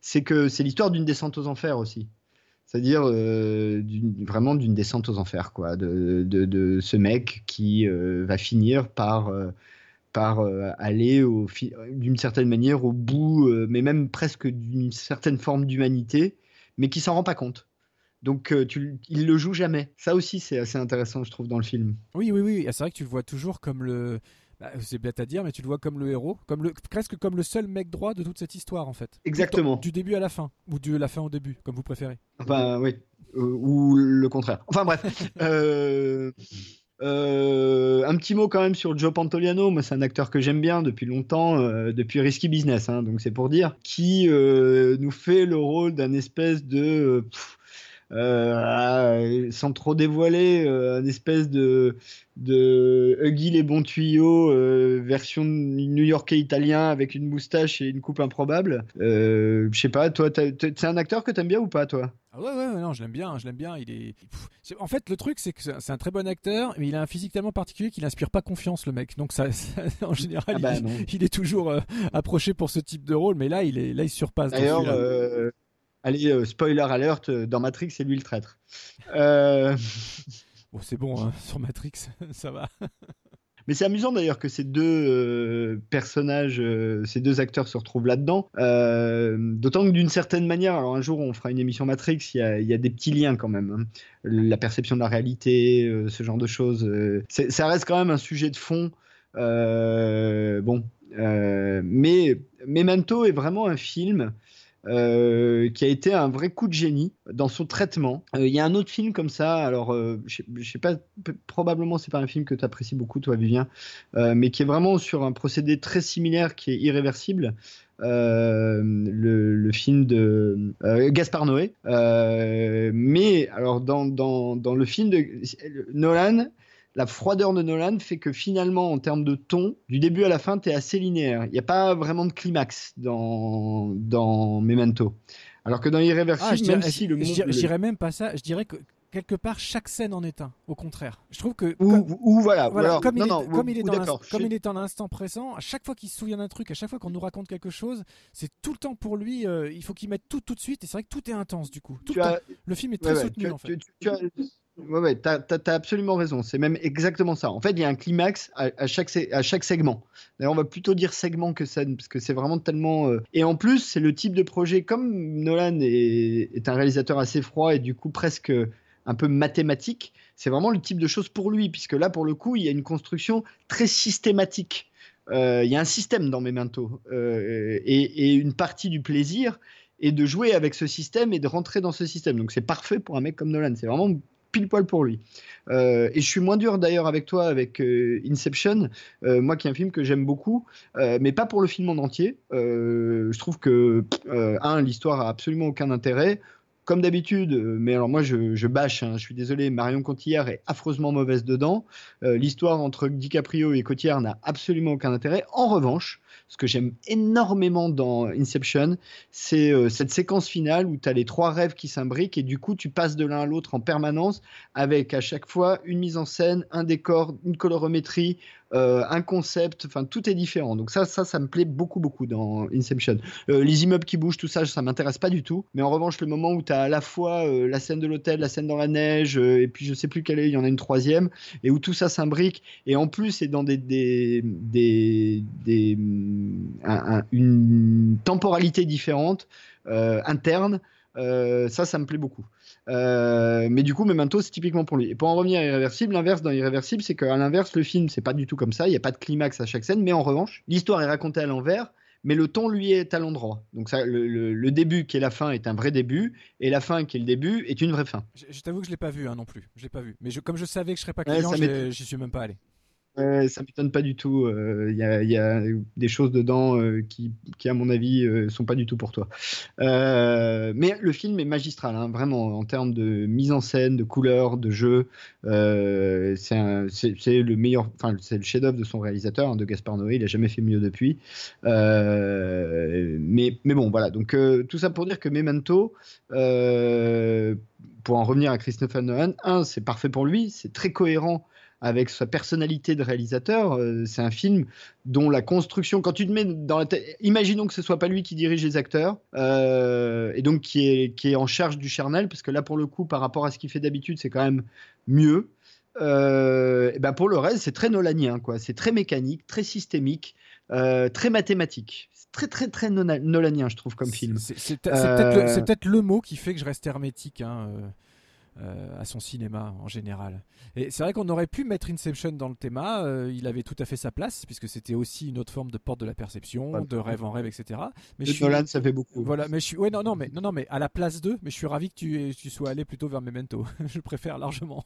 c'est que c'est l'histoire d'une descente aux enfers aussi. C'est-à-dire euh, vraiment d'une descente aux enfers, quoi, de, ce mec qui euh, va finir par, euh, par euh, aller d'une certaine manière au bout, euh, mais même presque d'une certaine forme d'humanité, mais qui s'en rend pas compte. Donc euh, tu, il le joue jamais. Ça aussi, c'est assez intéressant, je trouve, dans le film. Oui, oui, oui. C'est vrai que tu le vois toujours comme le. bah, c'est bête à dire, mais tu le vois comme le héros, comme le, presque comme le seul mec droit de toute cette histoire en fait. Exactement. Du début à la fin, ou de la fin au début, comme vous préférez. Enfin, oui. Euh, ou le contraire. Enfin bref. Euh, euh, un petit mot quand même sur Joe Pantoliano. Moi, c'est un acteur que j'aime bien depuis longtemps, euh, depuis Risky Business, hein, donc c'est pour dire, qui euh, nous fait le rôle d'un espèce de. pff, euh, sans trop dévoiler, euh, un espèce de, de Huggy les bons tuyaux, euh, version new-yorkais italien avec une moustache et une coupe improbable. Je sais pas, toi, c'est un acteur que t'aimes bien ou pas, toi? Ah ouais, ouais, non, je l'aime bien, je l'aime bien. Il est. Pff, en fait, le truc, c'est que c'est un très bon acteur, mais il a un physique tellement particulier qu'il inspire pas confiance, le mec. Donc, ça, ça- en général, Ah bah, il, est toujours euh, approché pour ce type de rôle, mais là, il est, là, il surpasse. D'ailleurs, euh, Allez, euh, spoiler alert, euh, dans Matrix, c'est lui le traître. Euh, Bon, c'est bon, hein, sur Matrix, ça va. Mais c'est amusant d'ailleurs que ces deux euh, personnages, euh, ces deux acteurs se retrouvent là-dedans. Euh, D'autant que d'une certaine manière, alors un jour on fera une émission Matrix, il y a, il y a des petits liens quand même. hein. La perception de la réalité, ce genre de choses. ça reste quand même un sujet de fond. Bon. Mais Memento est vraiment un film euh, qui a été un vrai coup de génie dans son traitement. Euh, Il y a un autre film comme ça, alors euh, je sais- pas, probablement c'est pas un film que tu apprécies beaucoup toi Vivien, euh, mais qui est vraiment sur un procédé très similaire qui est irréversible. Le, film de euh, Gaspard Noé. Mais alors dans, dans, dans le film de Nolan, la froideur de Nolan fait que finalement, en termes de ton, du début à la fin, tu es assez linéaire. Il n'y a pas vraiment de climax dans, dans Memento. Alors que dans Irréversible, Ah, je même si le je monde- dirais- je dirais même pas ça. Je dirais que quelque part chaque scène en est un. Au contraire, je trouve que Ou, comme- ou voilà, ou voilà, alors- comme, non, il est, non, comme ou- il est dans comme il est dans l'instant présent, à chaque fois qu'il se souvient d'un truc, à chaque fois qu'on nous raconte quelque chose, c'est tout le temps pour lui. euh, il faut qu'il mette tout tout de suite. Et c'est vrai que tout est intense du coup. Tout le, temps. as- le film est très ouais, soutenu tu, en fait. tu- tu- tu as, ouais, ouais, t'as, t'as absolument raison. C'est même exactement ça. En fait, il y a un climax à, chaque, segment. D'ailleurs, on va plutôt dire segment que scène, parce que c'est vraiment tellement. euh, Et en plus, c'est le type de projet, comme Nolan est, un réalisateur assez froid et du coup presque un peu mathématique, c'est vraiment le type de choses pour lui, puisque là, pour le coup, il y a une construction très systématique. Euh, Il y a un système dans Memento. Euh, et, et une partie du plaisir et de jouer avec ce système et de rentrer dans ce système. Donc c'est parfait pour un mec comme Nolan, c'est vraiment pile poil pour lui. Euh, et je suis moins dur d'ailleurs avec toi avec euh, Inception, euh, moi qui est un film que j'aime beaucoup, mais pas pour le film en entier. Je trouve que un, l'histoire a absolument aucun intérêt. Comme d'habitude, euh, mais alors moi je, bâche, hein, je suis désolé, Marion Cotillard est affreusement mauvaise dedans. Euh, L'histoire entre DiCaprio et Cotillard n'a absolument aucun intérêt. En revanche, ce que j'aime énormément dans Inception, c'est euh, cette séquence finale où tu as les trois rêves qui s'imbriquent et du coup tu passes de l'un à l'autre en permanence avec à chaque fois une mise en scène, un décor, une colorométrie, euh, un concept, enfin tout est différent. Donc ça, ça, ça me plaît beaucoup, beaucoup dans Inception. Euh, les immeubles qui bougent, tout ça, ça m'intéresse pas du tout. Mais en revanche, le moment où tu as à la fois euh, la scène de l'hôtel, la scène dans la neige, et puis je sais plus quelle est, il y en a une troisième, et où tout ça s'imbrique, et en plus c'est dans des, des, des, des un- une temporalité différente, interne. Ça, ça me plaît beaucoup. Euh, mais du coup, Memento, c'est typiquement pour lui. Et pour en revenir à Irréversible, l'inverse dans Irréversible, c'est qu'à l'inverse, le film, c'est pas du tout comme ça. Il n'y a pas de climax à chaque scène, mais en revanche, l'histoire est racontée à l'envers. Mais le ton, lui, est à l'endroit. Donc, ça, le, le- le début qui est la fin est un vrai début, et la fin qui est le début est une vraie fin. Je, je t'avoue que je l'ai pas vu hein, non plus. Je l'ai pas vu. Mais je- comme je savais que je serais pas client, j'y suis même pas allé. Euh, ça m'étonne pas du tout. Il y, a, y a des choses dedans euh, qui, à mon avis, euh, sont pas du tout pour toi. Euh, mais le film est magistral, hein, vraiment, en termes de mise en scène, de couleurs, de jeu. Euh, c'est le meilleur, enfin, c'est le chef-d'œuvre de son réalisateur, hein, de Gaspard Noé. Il a jamais fait mieux depuis. Euh, mais, bon, voilà. Donc euh, tout ça pour dire que Memento, euh, pour en revenir à Christopher Nolan, un, c'est parfait pour lui, c'est très cohérent avec sa personnalité de réalisateur. Euh, c'est un film dont la construction, quand tu te mets dans la tête, imaginons que ce soit pas lui qui dirige les acteurs euh, et donc qui est, qui est en charge du charnel, parce que là pour le coup, par rapport à ce qu'il fait d'habitude, c'est quand même mieux. Euh, et ben pour le reste, c'est très nolanien, quoi. C'est très mécanique, très systémique, euh, très mathématique. C'est très très très nolanien, je trouve, comme film. C'est peut-être le, mot qui fait que je reste hermétique hein, à son cinéma en général. Et c'est vrai qu'on aurait pu mettre Inception dans le thème. euh, il avait tout à fait sa place puisque c'était aussi une autre forme de porte de la perception, de rêve en rêve, etc. Mais De je suis- Nolan, ça fait beaucoup. Voilà, mais je suis, ouais, non, non, mais non, non, mais à la place 2, mais je suis ravi que tu, tu sois allé plutôt vers Memento. je préfère largement.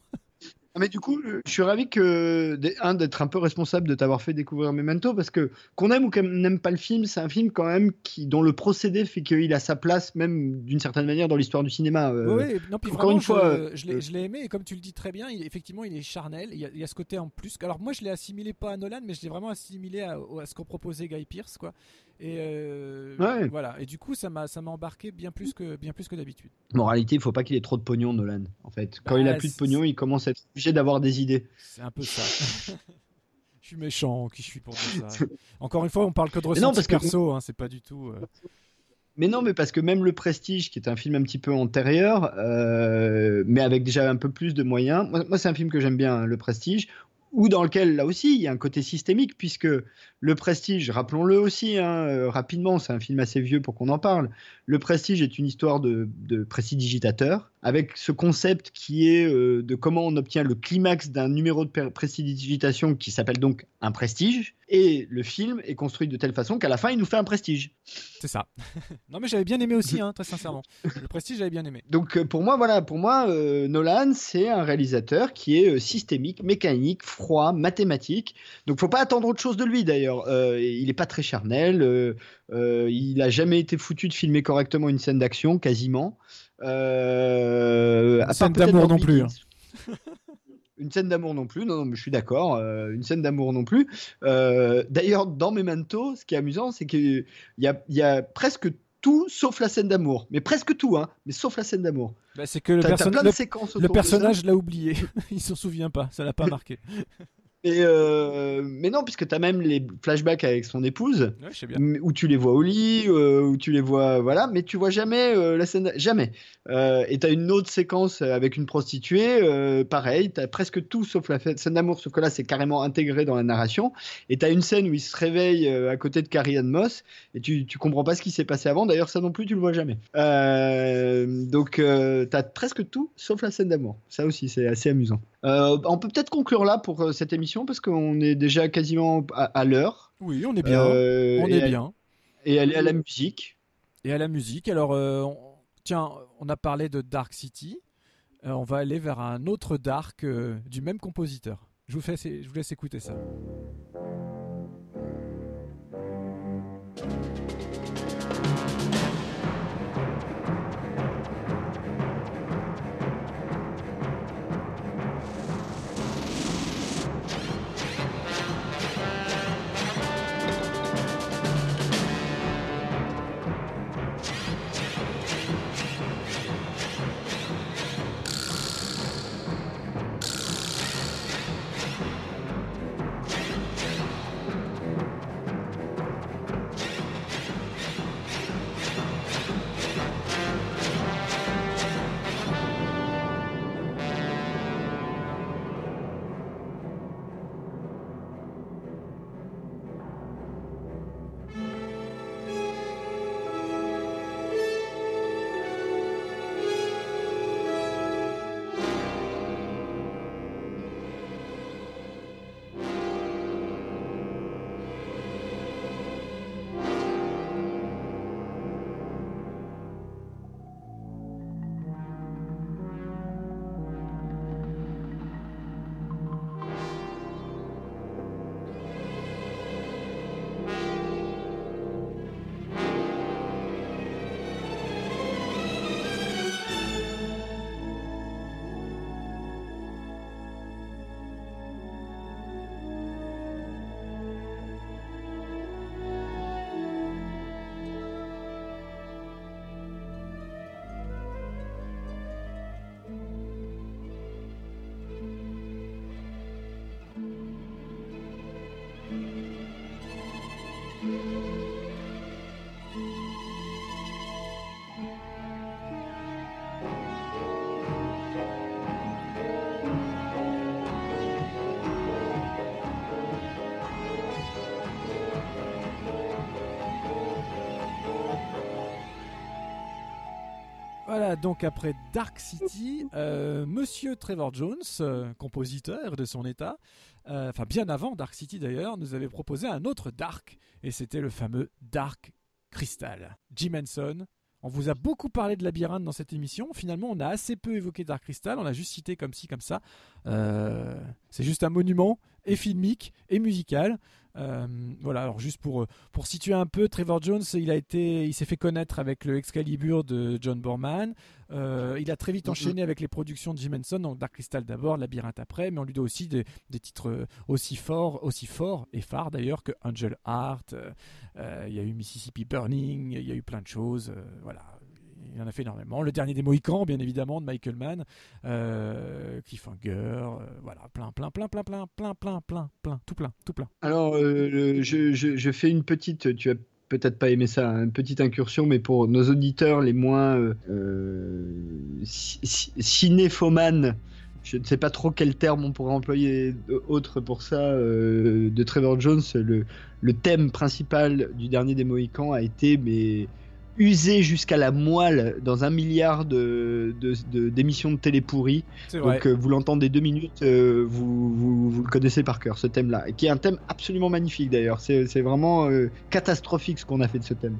Ah, Mais du coup, euh, je suis ravi que un d'être un peu responsable de t'avoir fait découvrir Memento parce que qu'on aime ou qu'on n'aime pas le film, c'est un film quand même qui dont le procédé fait qu'il a sa place même d'une certaine manière dans l'histoire du cinéma. euh. Ouais, non, puis encore vraiment, une fois, je, euh, je l'ai- l'ai aimé et comme tu le dis très bien, il, effectivement, il est charnel. Il y, a, il y a ce côté en plus. Alors moi, je l'ai assimilé pas à Nolan, mais je l'ai vraiment assimilé à, à ce qu'on proposait Guy Pierce, quoi. Et euh, Ouais. voilà. Et du coup, ça m'a, ça m'a embarqué bien plus que, bien plus que d'habitude. Moralité, il faut pas qu'il ait trop de pognon, Nolan. En fait, quand Bah, il a plus de pognon, il commence à être obligé d'avoir des idées. C'est un peu ça. je suis méchant, qui je suis pour dire ça? Encore une fois, on parle que de non, ressenti parce que- perso, hein, c'est pas du tout. euh, Mais non, mais parce que même Le Prestige, qui est un film un petit peu antérieur, euh, mais avec déjà un peu plus de moyens, moi, moi, c'est un film que j'aime bien, hein, Le Prestige, ou dans lequel, là aussi, il y a un côté systémique, puisque Le Prestige, rappelons-le aussi, hein, euh, rapidement, c'est un film assez vieux pour qu'on en parle, Le Prestige est une histoire de, de prestidigitateur, avec ce concept qui est euh, de comment on obtient le climax d'un numéro de prestidigitation qui s'appelle donc un prestige, et le film est construit de telle façon qu'à la fin, il nous fait un prestige. C'est ça. non, mais j'avais bien aimé aussi, hein, très sincèrement. Le Prestige, j'avais bien aimé. Donc euh, pour moi, voilà, pour moi, euh, Nolan, c'est un réalisateur qui est euh, systémique, mécanique, froid, mathématique. Donc faut pas attendre autre chose de lui d'ailleurs. Euh, il est pas très charnel. euh, euh, il a jamais été foutu de filmer correctement une scène d'action, quasiment. Part scène d'amour non plus, hein. Une scène d'amour non plus, non, non, mais je suis d'accord. euh, une scène d'amour non plus. Euh, D'ailleurs, dans Memento, ce qui est amusant, c'est qu'il y a, y a presque tout sauf la scène d'amour. Mais presque tout, hein. Mais sauf la scène d'amour. Bah, c'est que le, perso- plein de le- séquences le personnage l'a oublié. il s'en souvient pas, ça l'a pas marqué. Euh, mais non, puisque tu as même les flashbacks avec son épouse, Ouais, je sais bien. m- où tu les vois au lit, euh, où tu les vois, voilà, mais tu vois jamais euh, la scène, jamais. Et tu as une autre séquence avec une prostituée, pareil, tu as presque tout sauf la scène d'amour, sauf que là c'est carrément intégré dans la narration. Et tu as une scène où il se réveille à côté de Carrie Ann Moss, et tu, tu comprends pas ce qui s'est passé avant, d'ailleurs ça non plus tu le vois jamais. Donc tu as presque tout sauf la scène d'amour. Ça aussi c'est assez amusant. Euh, on peut peut-être conclure là pour euh, cette émission parce qu'on est déjà quasiment à, à l'heure. Oui, on est bien. Euh, on est à- bien. Et aller à la musique. Et à la musique, alors, on- tiens, on a parlé de Dark City. On va aller vers un autre Dark du même compositeur. Je vous, fais, je vous laisse écouter ça. Voilà, donc après Dark City, euh, Monsieur Trevor Jones, euh, compositeur de son état, euh, enfin bien avant Dark City d'ailleurs, nous avait proposé un autre Dark, et c'était le fameux Dark Crystal. Jim Henson, on vous a beaucoup parlé de Labyrinthe dans cette émission, finalement on a assez peu évoqué Dark Crystal, on l'a juste cité comme ci, comme ça. Euh, c'est juste un monument, et filmique, et musical. Euh, voilà, alors juste pour, pour situer un peu, Trevor Jones, il a été, il s'est fait connaître avec le Excalibur de John Borman. Euh, il a très vite enchaîné avec les productions de Jim Henson, donc Dark Crystal d'abord, Labyrinthe après, mais on lui doit aussi des, des titres euh, aussi forts, aussi forts et phares d'ailleurs que Angel Heart. euh, euh, il y a eu Mississippi Burning, il y a eu plein de choses. euh, voilà. Il en a fait énormément. Le dernier des Mohicans, bien évidemment, de Michael Mann, euh, Cliffhanger, euh, voilà, plein, plein, plein, plein, plein, plein, plein, plein, plein, tout plein, tout plein. Alors, euh, je, fais une petite. Tu as peut-être pas aimer ça, une petite incursion, mais pour nos auditeurs les moins euh, ci- ci- cinéphomanes, je ne sais pas trop quel terme on pourrait employer autre pour ça, de Trevor Jones, le, le thème principal du dernier des Mohicans a été mais usé jusqu'à la moelle dans un milliard de, de- de- d'émissions de télé pourries. Donc euh, vous l'entendez deux minutes, euh, vous, vous, vous le connaissez par cœur, ce thème-là, et qui est un thème absolument magnifique d'ailleurs. C'est, c'est vraiment euh, catastrophique ce qu'on a fait de ce thème.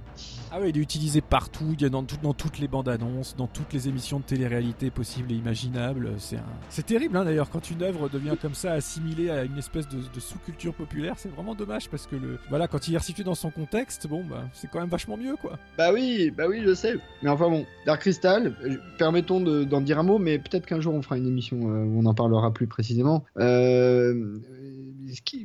Ah oui, il est utilisé partout, il y a dans, tout- dans toutes les bandes annonces, dans toutes les émissions de télé-réalité possibles et imaginables. C'est un... c'est terrible hein, d'ailleurs quand une œuvre devient comme ça assimilée à une espèce de, de sous-culture populaire, c'est vraiment dommage parce que le voilà quand il est resitué dans son contexte, bon bah c'est quand même vachement mieux quoi. Bah oui, bah oui, je sais. Mais enfin bon, Dark Crystal, euh, permettons de- d'en dire un mot, mais peut-être qu'un jour on fera une émission euh, où on en parlera plus précisément. Euh,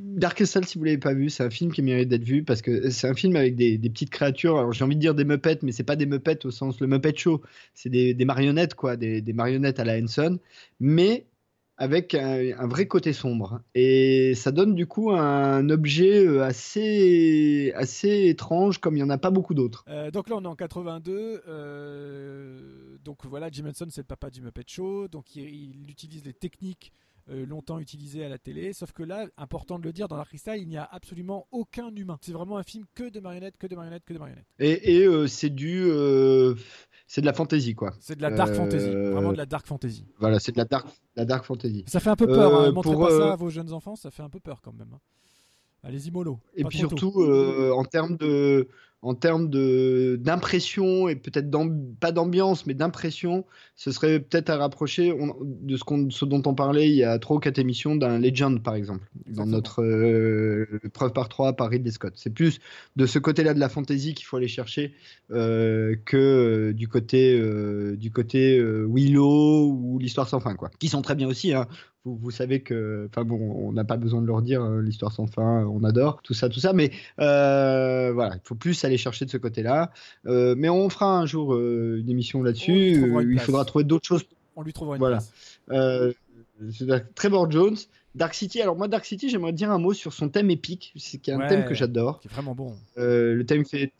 Dark Crystal, si vous l'avez pas vu, c'est un film qui mérite d'être vu parce que c'est un film avec des, petites créatures. Alors j'ai envie de dire des Muppets, mais c'est pas des Muppets au sens le Muppet Show, c'est des, marionnettes quoi, des, des marionnettes à la Henson, mais avec un, un vrai côté sombre. Et ça donne du coup un objet euh, assez, assez étrange, comme il y en a pas beaucoup d'autres. Euh, donc là on est en 82, euh, donc voilà Jim Henson c'est le papa du Muppet Show, donc il, il utilise les techniques euh, longtemps utilisées à la télé, sauf que là, important de le dire, dans Dark Crystal, il n'y a absolument aucun humain. C'est vraiment un film que de marionnettes, que de marionnettes, que de marionnettes. Et, et, c'est du, euh, c'est de la fantasy quoi. C'est de la dark Euh, fantasy, vraiment de la dark fantasy. Voilà, c'est de la dark, la dark fantasy. Ça fait un peu peur, Euh, hein. montrez pour, pas euh, ça à vos jeunes enfants, ça fait un peu peur quand même. hein. Allez-y mollo. Et puis surtout euh, en termes de, en termes d'impression et peut-être pas d'ambiance mais d'impression, ce serait peut-être à rapprocher on- de ce, qu'on, ce dont on parlait il y a trois ou quatre émissions d'un Legend par exemple dans notre euh, preuve par trois par Ridley Scott. C'est plus de ce côté-là de la fantasy qu'il faut aller chercher euh, que euh, du côté euh, du côté Willow ou l'histoire sans fin quoi. Qui sont très bien aussi hein. Vous, vous savez que, enfin bon, on n'a pas besoin de leur dire l'histoire sans fin, on adore tout ça, tout ça, mais voilà, il faut plus aller chercher de ce côté-là. Euh, mais on fera un jour euh, une émission là-dessus. Euh, il place. faudra trouver d'autres choses. On lui trouvera une Voilà. place. Euh, Trevor Jones, Dark City. Alors moi, Dark City, j'aimerais dire un mot sur son thème épique, c'est qui est un Ouais. thème que j'adore. Qui est vraiment bon. Euh, le thème fait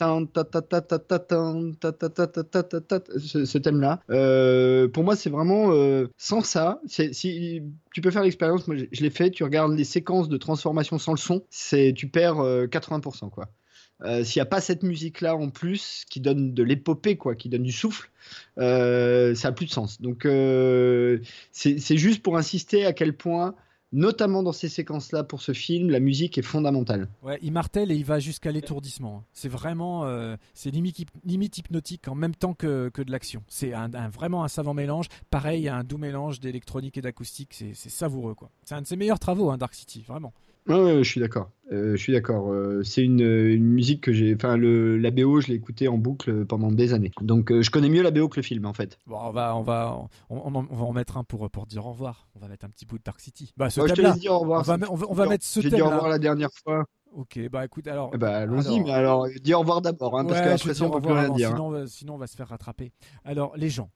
ce, ce thème-là. Euh, pour moi, c'est vraiment euh, sans ça. Si tu peux faire l'expérience, moi je, l'ai fait. Tu regardes les séquences de transformation sans le son, c'est tu perds euh, 80% quoi. Euh, S'il n'y a pas cette musique-là en plus, qui donne de l'épopée, quoi, qui donne du souffle, euh, ça a plus de sens. Donc, euh, c'est juste pour insister à quel point, notamment dans ces séquences-là, pour ce film, la musique est fondamentale. Ouais, il martèle et il va jusqu'à l'étourdissement. C'est vraiment, c'est limite, hyp- limite hypnotique en même temps que, que de l'action. C'est un, vraiment un savant mélange. Pareil, un doux mélange d'électronique et d'acoustique. C'est c'est savoureux, quoi. C'est un de ses meilleurs travaux, hein, Dark City, vraiment. Ouais, ouais, je suis d'accord. Euh, je suis d'accord. Euh, c'est une, une musique que j'ai. Enfin, le, la BO, je l'ai écoutée en boucle pendant des années. Donc, euh, je connais mieux la BO que le film, en fait. Bon, on va, on va, on, on va en mettre un pour, pour dire au revoir. On va mettre un petit bout de Dark City. Bah, ce Moi, je te thème-là. laisse dire au revoir. On va, on va, on va mettre ce J'ai dit au revoir la dernière fois. Ok, bah écoute, alors. Eh ben, allons-y, mais alors, dis au revoir d'abord, hein, parce Ouais, je qu'après vais ça, on peut plus rien dire. hein. Sinon, on va se faire rattraper. Alors, les gens,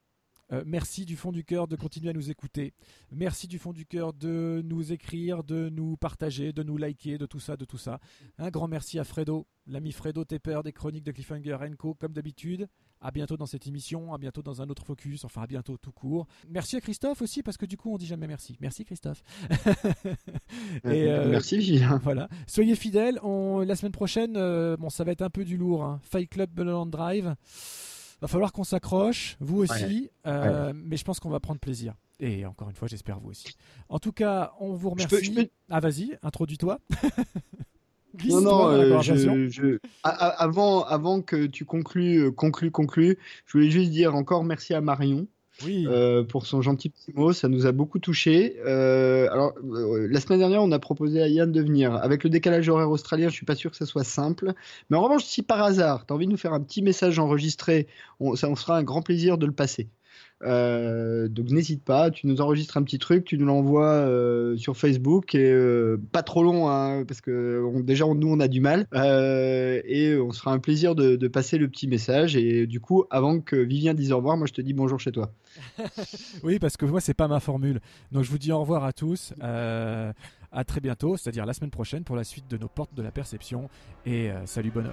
euh, merci du fond du cœur de continuer à nous écouter. Merci du fond du cœur de nous écrire, de nous partager, de nous liker, de tout ça, de tout ça. Un grand merci à Fredo, l'ami Fredo Tepper des chroniques de Cliffhanger Co, comme d'habitude. À bientôt dans cette émission, à bientôt dans un autre focus, enfin à bientôt tout court. Merci à Christophe aussi, parce que du coup, on dit jamais merci. Merci Christophe. Et, euh, Merci, Gilles. voilà. Soyez fidèles. On... La semaine prochaine, euh, bon, ça va être un peu du lourd. Hein. Fight Club Mulholland Drive. Va falloir qu'on s'accroche, vous aussi. euh, Mais je pense qu'on va prendre plaisir. Et encore une fois, j'espère vous aussi. En tout cas, on vous Je peux- remercie. je peux- Ah, vas-y, introduis-toi. Non, non, euh, je, je- a- a- avant, avant que tu conclues, euh, conclues, conclues, je voulais juste dire encore merci à Marion Oui. euh, pour son gentil petit mot, ça nous a beaucoup touché. alors, euh, la semaine dernière, on a proposé à Yann de venir. Avec le décalage horaire australien, je suis pas sûr que ça soit simple. Mais en revanche, si par hasard, tu as envie de nous faire un petit message enregistré, on, ça on fera un grand plaisir de le passer. Euh, donc n'hésite pas, tu nous enregistres un petit truc, tu nous l'envoies euh, sur Facebook et euh, pas trop long hein, parce que déjà nous on a du mal et on sera un plaisir de, de passer le petit message et du coup avant que Vivien dise au revoir, moi je te dis bonjour chez toi. Oui, parce que moi, c'est pas ma formule. Donc, je vous dis au revoir à tous. à très bientôt, c'est-à-dire la semaine prochaine pour la suite de nos portes de la perception. Et salut bonhomme.